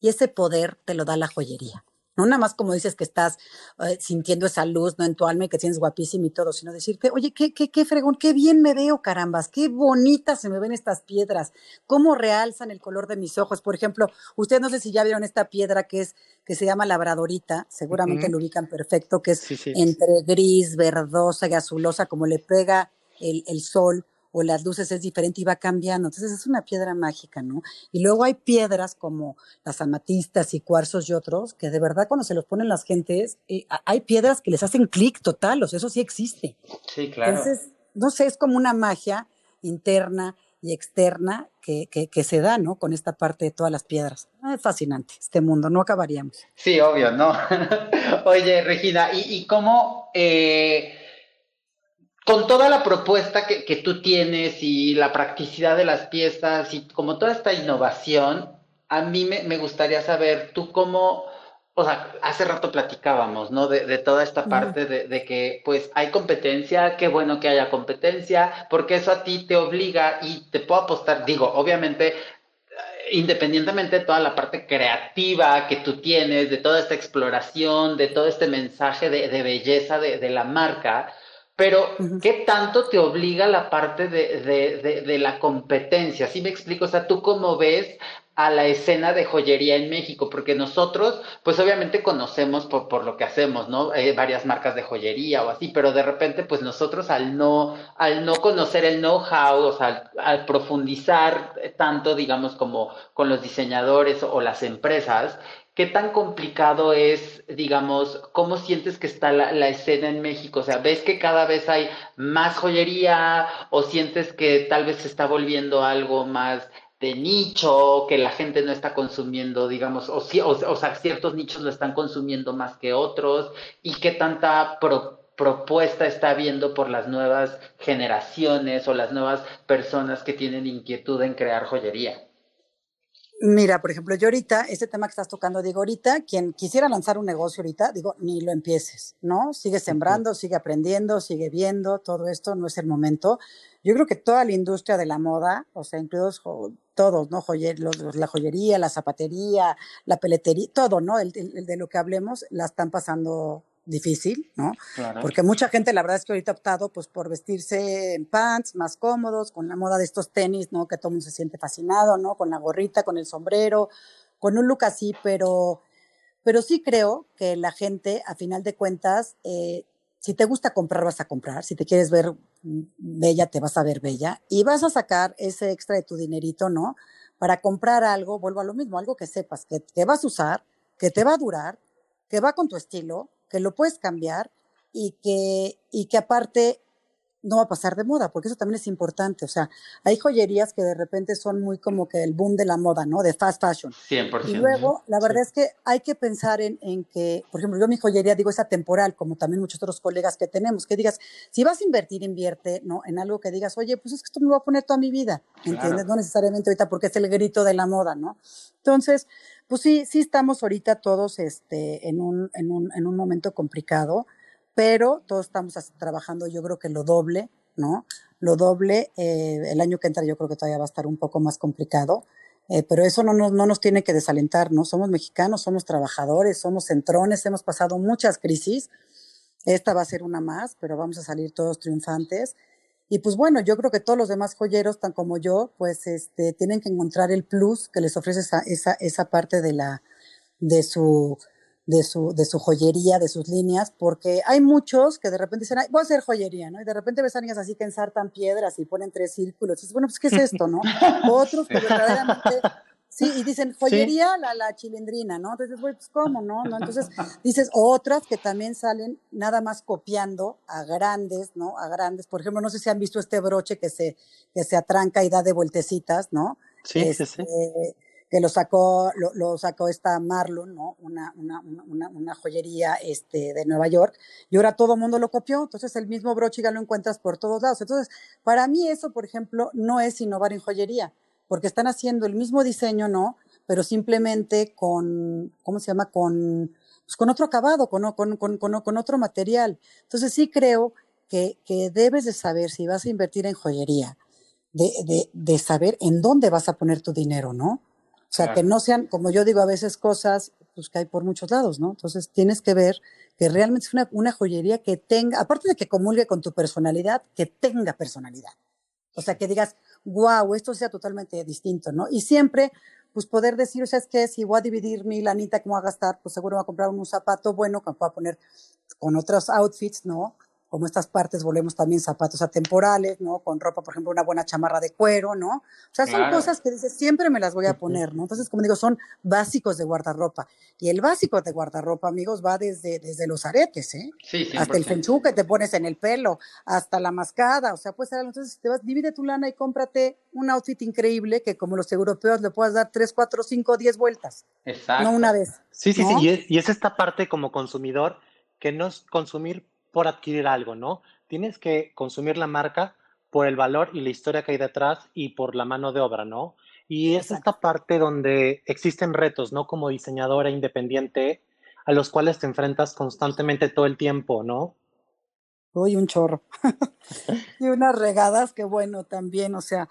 Speaker 3: y ese poder te lo da la joyería. No nada más como dices que estás eh, sintiendo esa luz, no en tu alma y que tienes guapísimo y todo, sino decirte, oye, qué, qué, qué fregón, qué bien me veo, carambas, qué bonitas se me ven estas piedras, cómo realzan el color de mis ojos. Por ejemplo, ustedes no sé si ya vieron esta piedra que es, que se llama labradorita, seguramente lo ubican perfecto, que es entre gris, verdosa y azulosa, como le pega el, el sol o las luces es diferente y va cambiando. Entonces es una piedra mágica, ¿no? Y luego hay piedras como las amatistas y cuarzos y otros, que de verdad cuando se los ponen las gentes, eh, hay piedras que les hacen clic total, o sea, eso sí existe.
Speaker 1: Sí, claro.
Speaker 3: Entonces, no sé, es como una magia interna y externa que, que, se da, ¿no? Con esta parte de todas las piedras. Es fascinante este mundo, no acabaríamos.
Speaker 1: Sí, obvio, ¿no? Oye, Regina, ¿y, y cómo... Eh con toda la propuesta que, que, tú tienes y la practicidad de las piezas y como toda esta innovación, a mí me, me gustaría saber tú cómo, o sea, hace rato platicábamos, ¿no? De, de toda esta parte de, de, que pues hay competencia, qué bueno que haya competencia, porque eso a ti te obliga y te puedo apostar, digo, obviamente eh, independientemente de toda la parte creativa que tú tienes, de toda esta exploración, de todo este mensaje de, de belleza de, de, la marca, pero, ¿qué tanto te obliga la parte de, de, de, la competencia? ¿Sí me explico? O sea, ¿tú cómo ves a la escena de joyería en México? Porque nosotros, pues obviamente conocemos por, por lo que hacemos, ¿no? Eh, varias marcas de joyería o así, pero de repente, pues nosotros al no, al no conocer el know-how, o sea, al, al, profundizar tanto, digamos, como con los diseñadores o las empresas, ¿Qué tan complicado es, digamos, cómo sientes que está la, escena en México? O sea, ¿ves que cada vez hay más joyería o sientes que tal vez se está volviendo algo más de nicho, que la gente no está consumiendo, digamos, o, o, o sea, ciertos nichos lo están consumiendo más que otros? ¿Y qué tanta pro, propuesta está habiendo por las nuevas generaciones o las nuevas personas que tienen inquietud en crear joyería?
Speaker 3: Mira, por ejemplo, yo ahorita, este tema que estás tocando, digo, ahorita, quien quisiera lanzar un negocio ahorita, digo, ni lo empieces, ¿no? Sigue sembrando, sigue aprendiendo, sigue viendo, todo esto no es el momento. Yo creo que toda la industria de la moda, o sea, incluidos todos, ¿no? Joyer, los, la joyería, la zapatería, la peletería, todo, ¿no? El, el, el de lo que hablemos, la están pasando difícil, ¿no? Claro. Porque mucha gente, la verdad es que ahorita ha optado pues por vestirse en pants más cómodos, con la moda de estos tenis, ¿no? Que todo el mundo se siente fascinado, ¿no? Con la gorrita, con el sombrero, con un look así, pero, pero sí creo que la gente, a final de cuentas, eh, si te gusta comprar, vas a comprar. Si te quieres ver bella, te vas a ver bella. Y vas a sacar ese extra de tu dinerito, ¿no? Para comprar algo, vuelvo a lo mismo, algo que sepas que, que vas a usar, que te va a durar, que va con tu estilo, que lo puedes cambiar y que, y que aparte no va a pasar de moda, porque eso también es importante. O sea, hay joyerías que de repente son muy como que el boom de la moda, ¿no? De fast fashion.
Speaker 1: 100%.
Speaker 3: Y luego, la verdad sí. es que hay que pensar en, en, que, por ejemplo, yo mi joyería digo esa temporal, como también muchos otros colegas que tenemos, que digas, si vas a invertir, invierte, ¿no? En algo que digas, oye, pues es que esto me va a poner toda mi vida, ¿entiendes? Claro. No necesariamente ahorita porque es el grito de la moda, ¿no? Entonces, pues sí, sí estamos ahorita todos este, en, un, en, un, en un momento complicado, pero todos estamos trabajando yo creo que lo doble, ¿no? Lo doble, eh, el año que entra yo creo que todavía va a estar un poco más complicado, eh, pero eso no nos, no nos tiene que desalentar, ¿no? Somos mexicanos, somos trabajadores, somos centrones, hemos pasado muchas crisis, esta va a ser una más, pero vamos a salir todos triunfantes. Y pues bueno, yo creo que todos los demás joyeros, tan como yo, pues este, tienen que encontrar el plus que les ofrece esa, esa, esa parte de la, de su, de su, de su joyería, de sus líneas, porque hay muchos que de repente dicen, voy a hacer joyería, ¿no? Y de repente ves a niñas así que ensartan piedras y ponen tres círculos. Y dices, bueno, pues, ¿qué es esto, no? Otros que verdaderamente Sí, y dicen joyería, sí. la, la chilindrina, ¿no? Entonces, güey, pues cómo, ¿no? ¿no? Entonces, dices otras que también salen nada más copiando a grandes, ¿no? A grandes. Por ejemplo, no sé si han visto este broche que se, que se atranca y da de vueltecitas, ¿no?
Speaker 2: Sí,
Speaker 3: este,
Speaker 2: sí, sí.
Speaker 3: Que lo sacó, lo, lo, sacó esta Marlon, ¿no? Una, una, una, una joyería este, de Nueva York. Y ahora todo el mundo lo copió. Entonces, el mismo broche ya lo encuentras por todos lados. Entonces, para mí eso, por ejemplo, no es innovar en joyería porque están haciendo el mismo diseño, ¿no? pero simplemente con, ¿cómo se llama? Con, pues con otro acabado, con, con, con, con, otro material. Entonces sí creo que, que, debes de saber si vas a invertir en joyería, de, de, de saber en dónde vas a poner tu dinero, ¿no? O sea, que no sean, como yo digo a veces, cosas pues, que hay por muchos lados, ¿no? Entonces tienes que ver que realmente es una, una joyería que tenga, aparte de que comulgue con tu personalidad, que tenga personalidad. O sea, que digas, wow, esto sea totalmente distinto, ¿no? Y siempre, pues poder decir, o sea, es que si voy a dividir mi lanita que voy a gastar, pues seguro voy a comprar un zapato bueno que me pueda poner con otros outfits, ¿no? Como estas partes volvemos también zapatos atemporales, ¿no? Con ropa, por ejemplo, una buena chamarra de cuero, ¿no? O sea, son cosas que dices, siempre me las voy a poner, ¿no? Entonces, como digo, son básicos de guardarropa. Y el básico de guardarropa, amigos, va desde, desde los aretes, ¿eh? Sí, hasta el fenchú que te pones en el pelo, hasta la mascada, o sea, pues entonces te vas, divide tu lana y cómprate un outfit increíble que como los europeos le puedas dar tres, cuatro, cinco, diez vueltas. Exacto. No una vez.
Speaker 2: Sí, sí, sí, y es, y es esta parte como consumidor que no es consumir por adquirir algo, ¿no? Tienes que consumir la marca por el valor y la historia que hay detrás y por la mano de obra, ¿no? Y es esta parte donde existen retos, ¿no? Como diseñadora independiente, a los cuales te enfrentas constantemente todo el tiempo, ¿no?
Speaker 3: Uy, un chorro. y unas regadas que bueno también, o sea,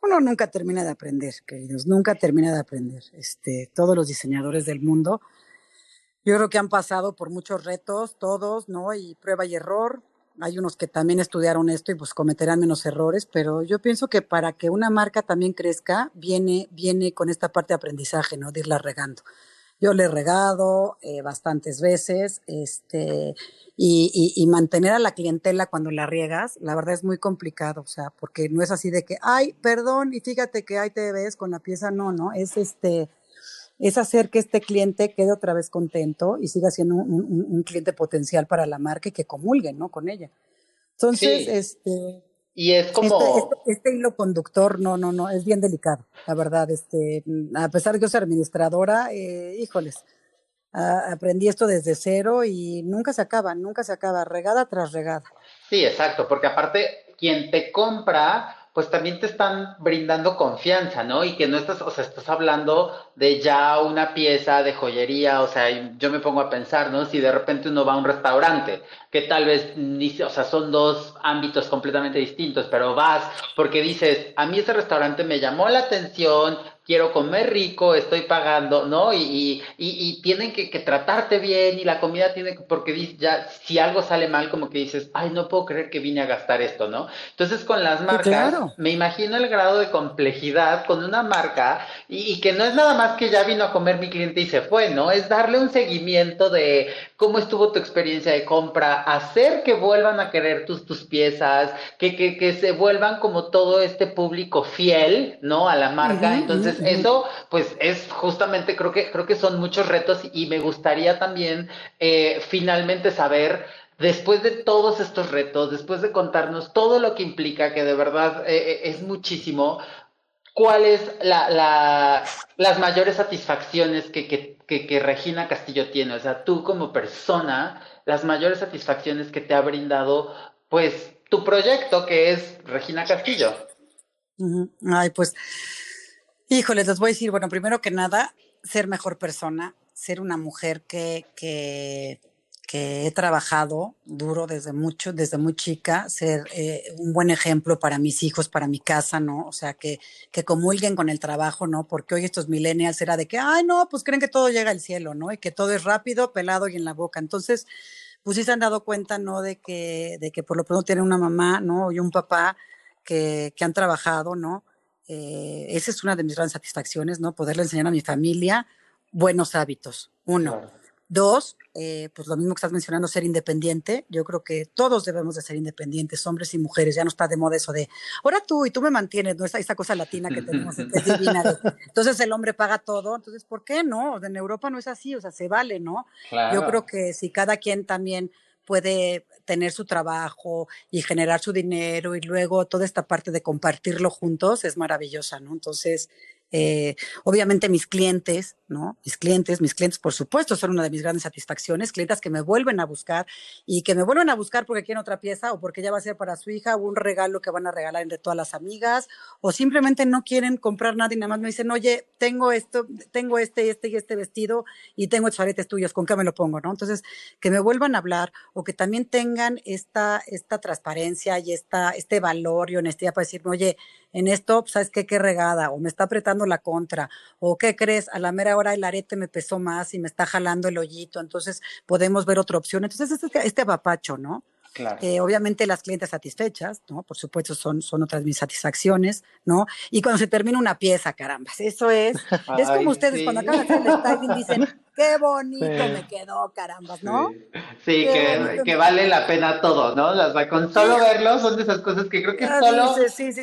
Speaker 3: uno nunca termina de aprender, queridos, nunca termina de aprender. Este, todos los diseñadores del mundo yo creo que han pasado por muchos retos, todos, ¿no? Y prueba y error. Hay unos que también estudiaron esto y pues cometerán menos errores, pero yo pienso que para que una marca también crezca, viene, viene con esta parte de aprendizaje, ¿no? De irla regando. Yo le he regado eh, bastantes veces, este, y, y, mantener a la clientela cuando la riegas, la verdad es muy complicado, o sea, porque no es así de que, ay, perdón, y fíjate que ahí te ves con la pieza, no, no, es este, es hacer que este cliente quede otra vez contento y siga siendo un, cliente potencial para la marca y que comulguen, ¿no? Con ella. Entonces, este...
Speaker 1: Y es como...
Speaker 3: Este, este, este, hilo conductor, no, no, no, es bien delicado, la verdad. Este, a pesar de que yo soy administradora, eh, híjoles, aprendí esto desde cero y nunca se acaba, nunca se acaba, regada tras regada.
Speaker 1: Sí, exacto, porque aparte, quien te compra pues también te están brindando confianza, ¿no? Y que no estás, o sea, estás hablando de ya una pieza de joyería, o sea, yo me pongo a pensar, ¿no? Si de repente uno va a un restaurante, que tal vez, o sea, son dos ámbitos completamente distintos, pero vas porque dices, a mí ese restaurante me llamó la atención, quiero comer rico, estoy pagando, ¿no? Y, y, y, tienen que, que, tratarte bien y la comida tiene que, porque ya, si algo sale mal, como que dices, ay, no puedo creer que vine a gastar esto, ¿no? Entonces con las marcas, me imagino el grado de complejidad con una marca y, que no es nada más que ya vino a comer mi cliente y se fue, ¿no? Es darle un seguimiento de cómo estuvo tu experiencia de compra, hacer que vuelvan a querer tus, tus piezas, que, que, que se vuelvan como todo este público fiel, ¿no? A la marca. Entonces, eso, pues es justamente, creo que, creo que son muchos retos y me gustaría también eh, finalmente saber después de todos estos retos, después de contarnos todo lo que implica, que de verdad eh, eh, es muchísimo, ¿cuáles la, la, las mayores satisfacciones que, que, que, que, Regina Castillo tiene? O sea, tú como persona, las mayores satisfacciones que te ha brindado, pues, tu proyecto que es Regina Castillo.
Speaker 3: Ay, pues Híjole, les voy a decir, bueno, primero que nada, ser mejor persona, ser una mujer que, que, que he trabajado duro desde mucho, desde muy chica, ser eh, un buen ejemplo para mis hijos, para mi casa, ¿no? O sea, que, que comulguen con el trabajo, ¿no? Porque hoy estos millennials era de que, ay, no, pues creen que todo llega al cielo, ¿no? Y que todo es rápido, pelado y en la boca. Entonces, pues sí se han dado cuenta, ¿no? De que, de que por lo pronto tienen una mamá, ¿no? Y un papá que, que han trabajado, ¿no? Eh, esa es una de mis grandes satisfacciones, ¿no? Poderle enseñar a mi familia buenos hábitos. Uno. Dos, eh, pues lo mismo que estás mencionando, ser independiente. Yo creo que todos debemos de ser independientes, hombres y mujeres. Ya no está de moda eso de, ahora tú y tú me mantienes, ¿no? Esa, esa cosa latina que tenemos, que es divina. entonces el hombre paga todo. Entonces, ¿por qué no? En Europa no es así, o sea, se vale, ¿no? Yo creo que si cada quien también puede tener su trabajo y generar su dinero y luego toda esta parte de compartirlo juntos es maravillosa, ¿no? Entonces, eh, obviamente mis clientes, ¿no? Mis clientes, mis clientes, por supuesto, son una de mis grandes satisfacciones, clientes que me vuelven a buscar y que me vuelven a buscar porque quieren otra pieza o porque ya va a ser para su hija o un regalo que van a regalar entre todas las amigas o simplemente no quieren comprar nada y nada más me dicen, oye, tengo esto, tengo este, este y este vestido y tengo estos aretes tuyos, ¿con qué me lo pongo, no? Entonces, que me vuelvan a hablar o que también tengan esta, esta transparencia y esta, este valor y honestidad para decirme, oye, en esto, pues, ¿sabes qué? Qué regada, o me está apretando la contra, o ¿qué crees? A la mera hora el arete me pesó más y me está jalando el hoyito, entonces podemos ver otra opción. Entonces, este, este apapacho, ¿no? Claro. Eh, obviamente las clientes satisfechas, ¿no? Por supuesto son, son otras mis satisfacciones, ¿no? Y cuando se termina una pieza, caramba, eso es, es como ustedes cuando acaban de hacer el styling dicen, qué bonito me quedó, caramba, ¿no?
Speaker 1: Sí, que, que, vale la pena todo, ¿no? Las con solo verlos son de esas cosas que creo que solo,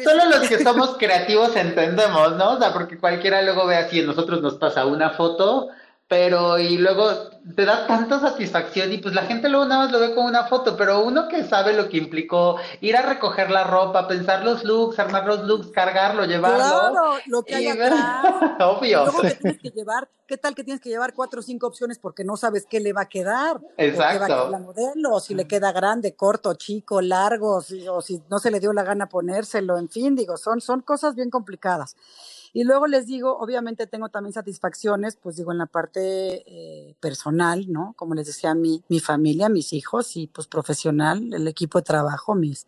Speaker 1: solo los que somos creativos entendemos, ¿no? O sea, porque cualquiera luego ve así, nosotros nos pasa una foto pero y luego te da tanta satisfacción y pues la gente luego nada más lo ve como una foto, pero uno que sabe lo que implicó ir a recoger la ropa, pensar los looks, armar los looks, cargarlo, llevarlo.
Speaker 3: Claro, lo que hay atrás.
Speaker 1: Obvio.
Speaker 3: luego que tienes que llevar, ¿qué tal que tienes que llevar cuatro o cinco opciones porque no sabes qué le va a quedar?
Speaker 1: Exacto.
Speaker 3: qué va a quedar la modelo, si le queda grande, corto, chico, largo, si, o si no se le dio la gana ponérselo, en fin, digo, son, son cosas bien complicadas. Y luego les digo, obviamente tengo también satisfacciones, pues digo, en la parte eh, personal, ¿no? Como les decía, mi, mi familia, mis hijos y pues profesional, el equipo de trabajo, mis,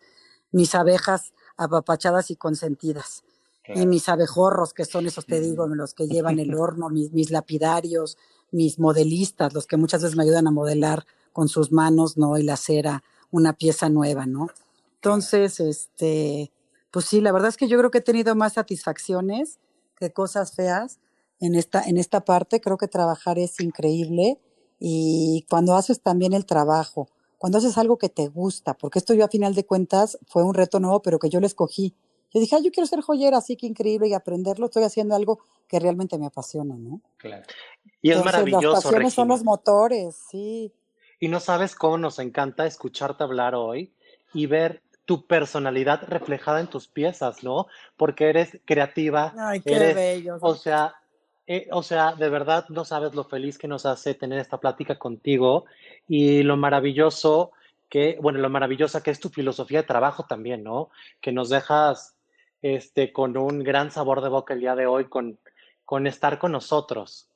Speaker 3: mis abejas apapachadas y consentidas. Y mis abejorros, que son esos, te digo, los que llevan el horno, mis, mis lapidarios, mis modelistas, los que muchas veces me ayudan a modelar con sus manos, ¿no? Y la cera, una pieza nueva, ¿no? Entonces, este, pues sí, la verdad es que yo creo que he tenido más satisfacciones que cosas feas en esta, en esta parte. Creo que trabajar es increíble y cuando haces también el trabajo, cuando haces algo que te gusta, porque esto yo a final de cuentas fue un reto nuevo, pero que yo le escogí. Yo dije, yo quiero ser joyera, así que increíble y aprenderlo. Estoy haciendo algo que realmente me apasiona, ¿no?
Speaker 2: Claro. Y es maravilloso. Las
Speaker 3: pasiones son los motores, sí.
Speaker 2: Y no sabes cómo nos encanta escucharte hablar hoy y ver tu personalidad reflejada en tus piezas, ¿no? Porque eres creativa.
Speaker 3: Ay, qué
Speaker 2: eres,
Speaker 3: bello.
Speaker 2: O sea, eh, o sea, de verdad no sabes lo feliz que nos hace tener esta plática contigo y lo maravilloso que, bueno, lo maravillosa que es tu filosofía de trabajo también, ¿no? Que nos dejas este, con un gran sabor de boca el día de hoy con, con estar con nosotros.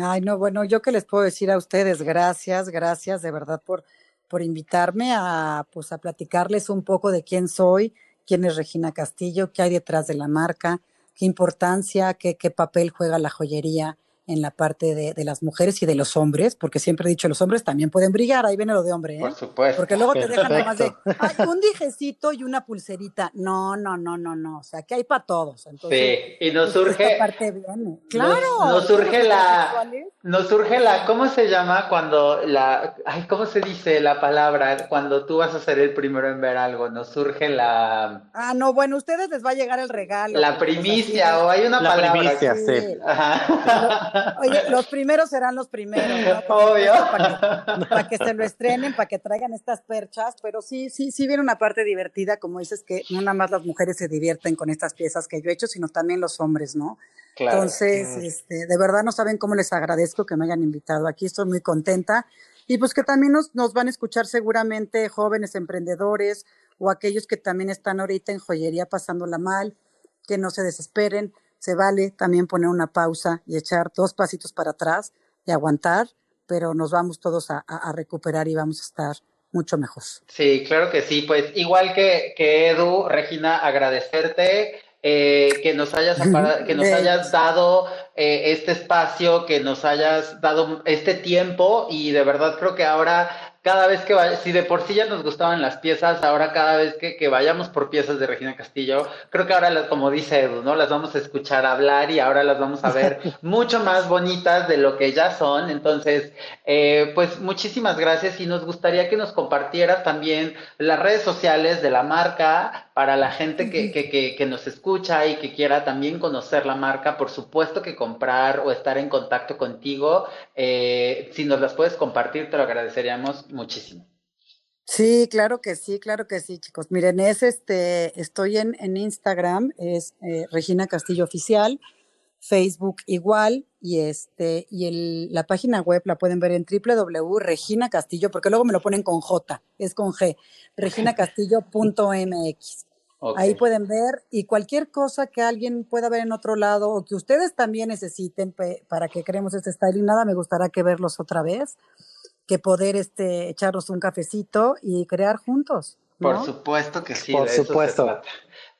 Speaker 3: Ay, no, bueno, yo qué les puedo decir a ustedes, gracias, gracias de verdad por por invitarme a, pues, a platicarles un poco de quién soy, quién es Regina Castillo, qué hay detrás de la marca, qué importancia, qué, qué papel juega la joyería en la parte de, de, las mujeres y de los hombres, porque siempre he dicho, los hombres también pueden brillar, ahí viene lo de hombre, ¿eh?
Speaker 1: Por supuesto.
Speaker 3: Porque luego te dejan nada más de, Ay, un dijecito y una pulserita. No, no, no, no, no, o sea, que hay para todos. Entonces,
Speaker 1: sí, y nos surge...
Speaker 3: Esta parte viene. Claro.
Speaker 1: Nos, nos surge la... Nos surge la... ¿Cómo se llama cuando la... Ay, ¿cómo se dice la palabra? Cuando tú vas a ser el primero en ver algo, nos surge la...
Speaker 3: Ah, no, bueno, a ustedes les va a llegar el regalo.
Speaker 1: La primicia, o hay una
Speaker 2: la
Speaker 1: palabra.
Speaker 2: Primicia, sí.
Speaker 1: Ajá.
Speaker 3: Oye, los primeros serán los primeros, ¿no?
Speaker 1: Obvio.
Speaker 3: Para que, para que, se lo estrenen, para que traigan estas perchas, pero sí, sí, sí viene una parte divertida, como dices, que no nada más las mujeres se divierten con estas piezas que yo he hecho, sino también los hombres, ¿no?
Speaker 1: Claro.
Speaker 3: Entonces, este, de verdad no saben cómo les agradezco que me hayan invitado aquí, estoy muy contenta. Y pues que también nos, nos van a escuchar seguramente jóvenes emprendedores o aquellos que también están ahorita en joyería pasándola mal, que no se desesperen, se vale también poner una pausa y echar dos pasitos para atrás y aguantar, pero nos vamos todos a, a, a recuperar y vamos a estar mucho mejor.
Speaker 1: Sí, claro que sí. Pues igual que, que Edu, Regina, agradecerte. Eh, que nos hayas que nos hayas dado eh, este espacio, que nos hayas dado este tiempo y de verdad creo que ahora cada vez que vaya, si de por sí ya nos gustaban las piezas, ahora cada vez que, que vayamos por piezas de Regina Castillo, creo que ahora, las, como dice Edu, ¿no? Las vamos a escuchar hablar y ahora las vamos a ver mucho más bonitas de lo que ya son. Entonces, eh, pues muchísimas gracias y nos gustaría que nos compartieras también las redes sociales de la marca para la gente que, que, que, que nos escucha y que quiera también conocer la marca. Por supuesto que comprar o estar en contacto contigo, eh, si nos las puedes compartir, te lo agradeceríamos muchísimo.
Speaker 3: Sí, claro que sí, claro que sí, chicos. Miren, es este, estoy en, en Instagram, es eh, Regina Castillo Oficial. Facebook igual, y este, y el, la página web la pueden ver en www.regina Castillo, porque luego me lo ponen con J, es con G, reginacastillo.mx. Ahí pueden ver y cualquier cosa que alguien pueda ver en otro lado o que ustedes también necesiten para que creemos este styling, nada me gustará que verlos otra vez, que poder este, echarnos un cafecito y crear juntos.
Speaker 1: Por supuesto que sí.
Speaker 2: Por supuesto.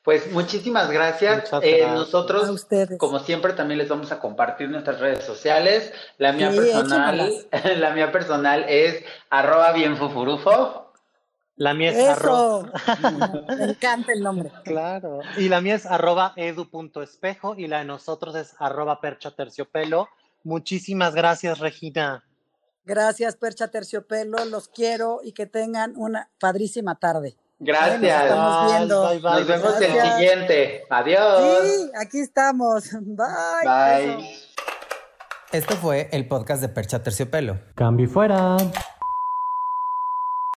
Speaker 1: Pues muchísimas gracias. Eh, nosotros, como siempre, también les vamos a compartir nuestras redes sociales. La mía personal, la mía personal es arroba bienfufurufo.
Speaker 2: La mía es arroba.
Speaker 3: Me encanta el nombre.
Speaker 2: Claro. Y la mía es arroba edu.espejo y la de nosotros es arroba percha terciopelo. Muchísimas gracias, Regina.
Speaker 3: Gracias, Percha Terciopelo. Los quiero y que tengan una padrísima tarde.
Speaker 1: Gracias. nos estamos viendo. Nos vemos el siguiente. Adiós.
Speaker 3: Sí, aquí estamos. Bye.
Speaker 1: Bye.
Speaker 4: Esto fue el podcast de Percha Terciopelo.
Speaker 2: Cambio fuera.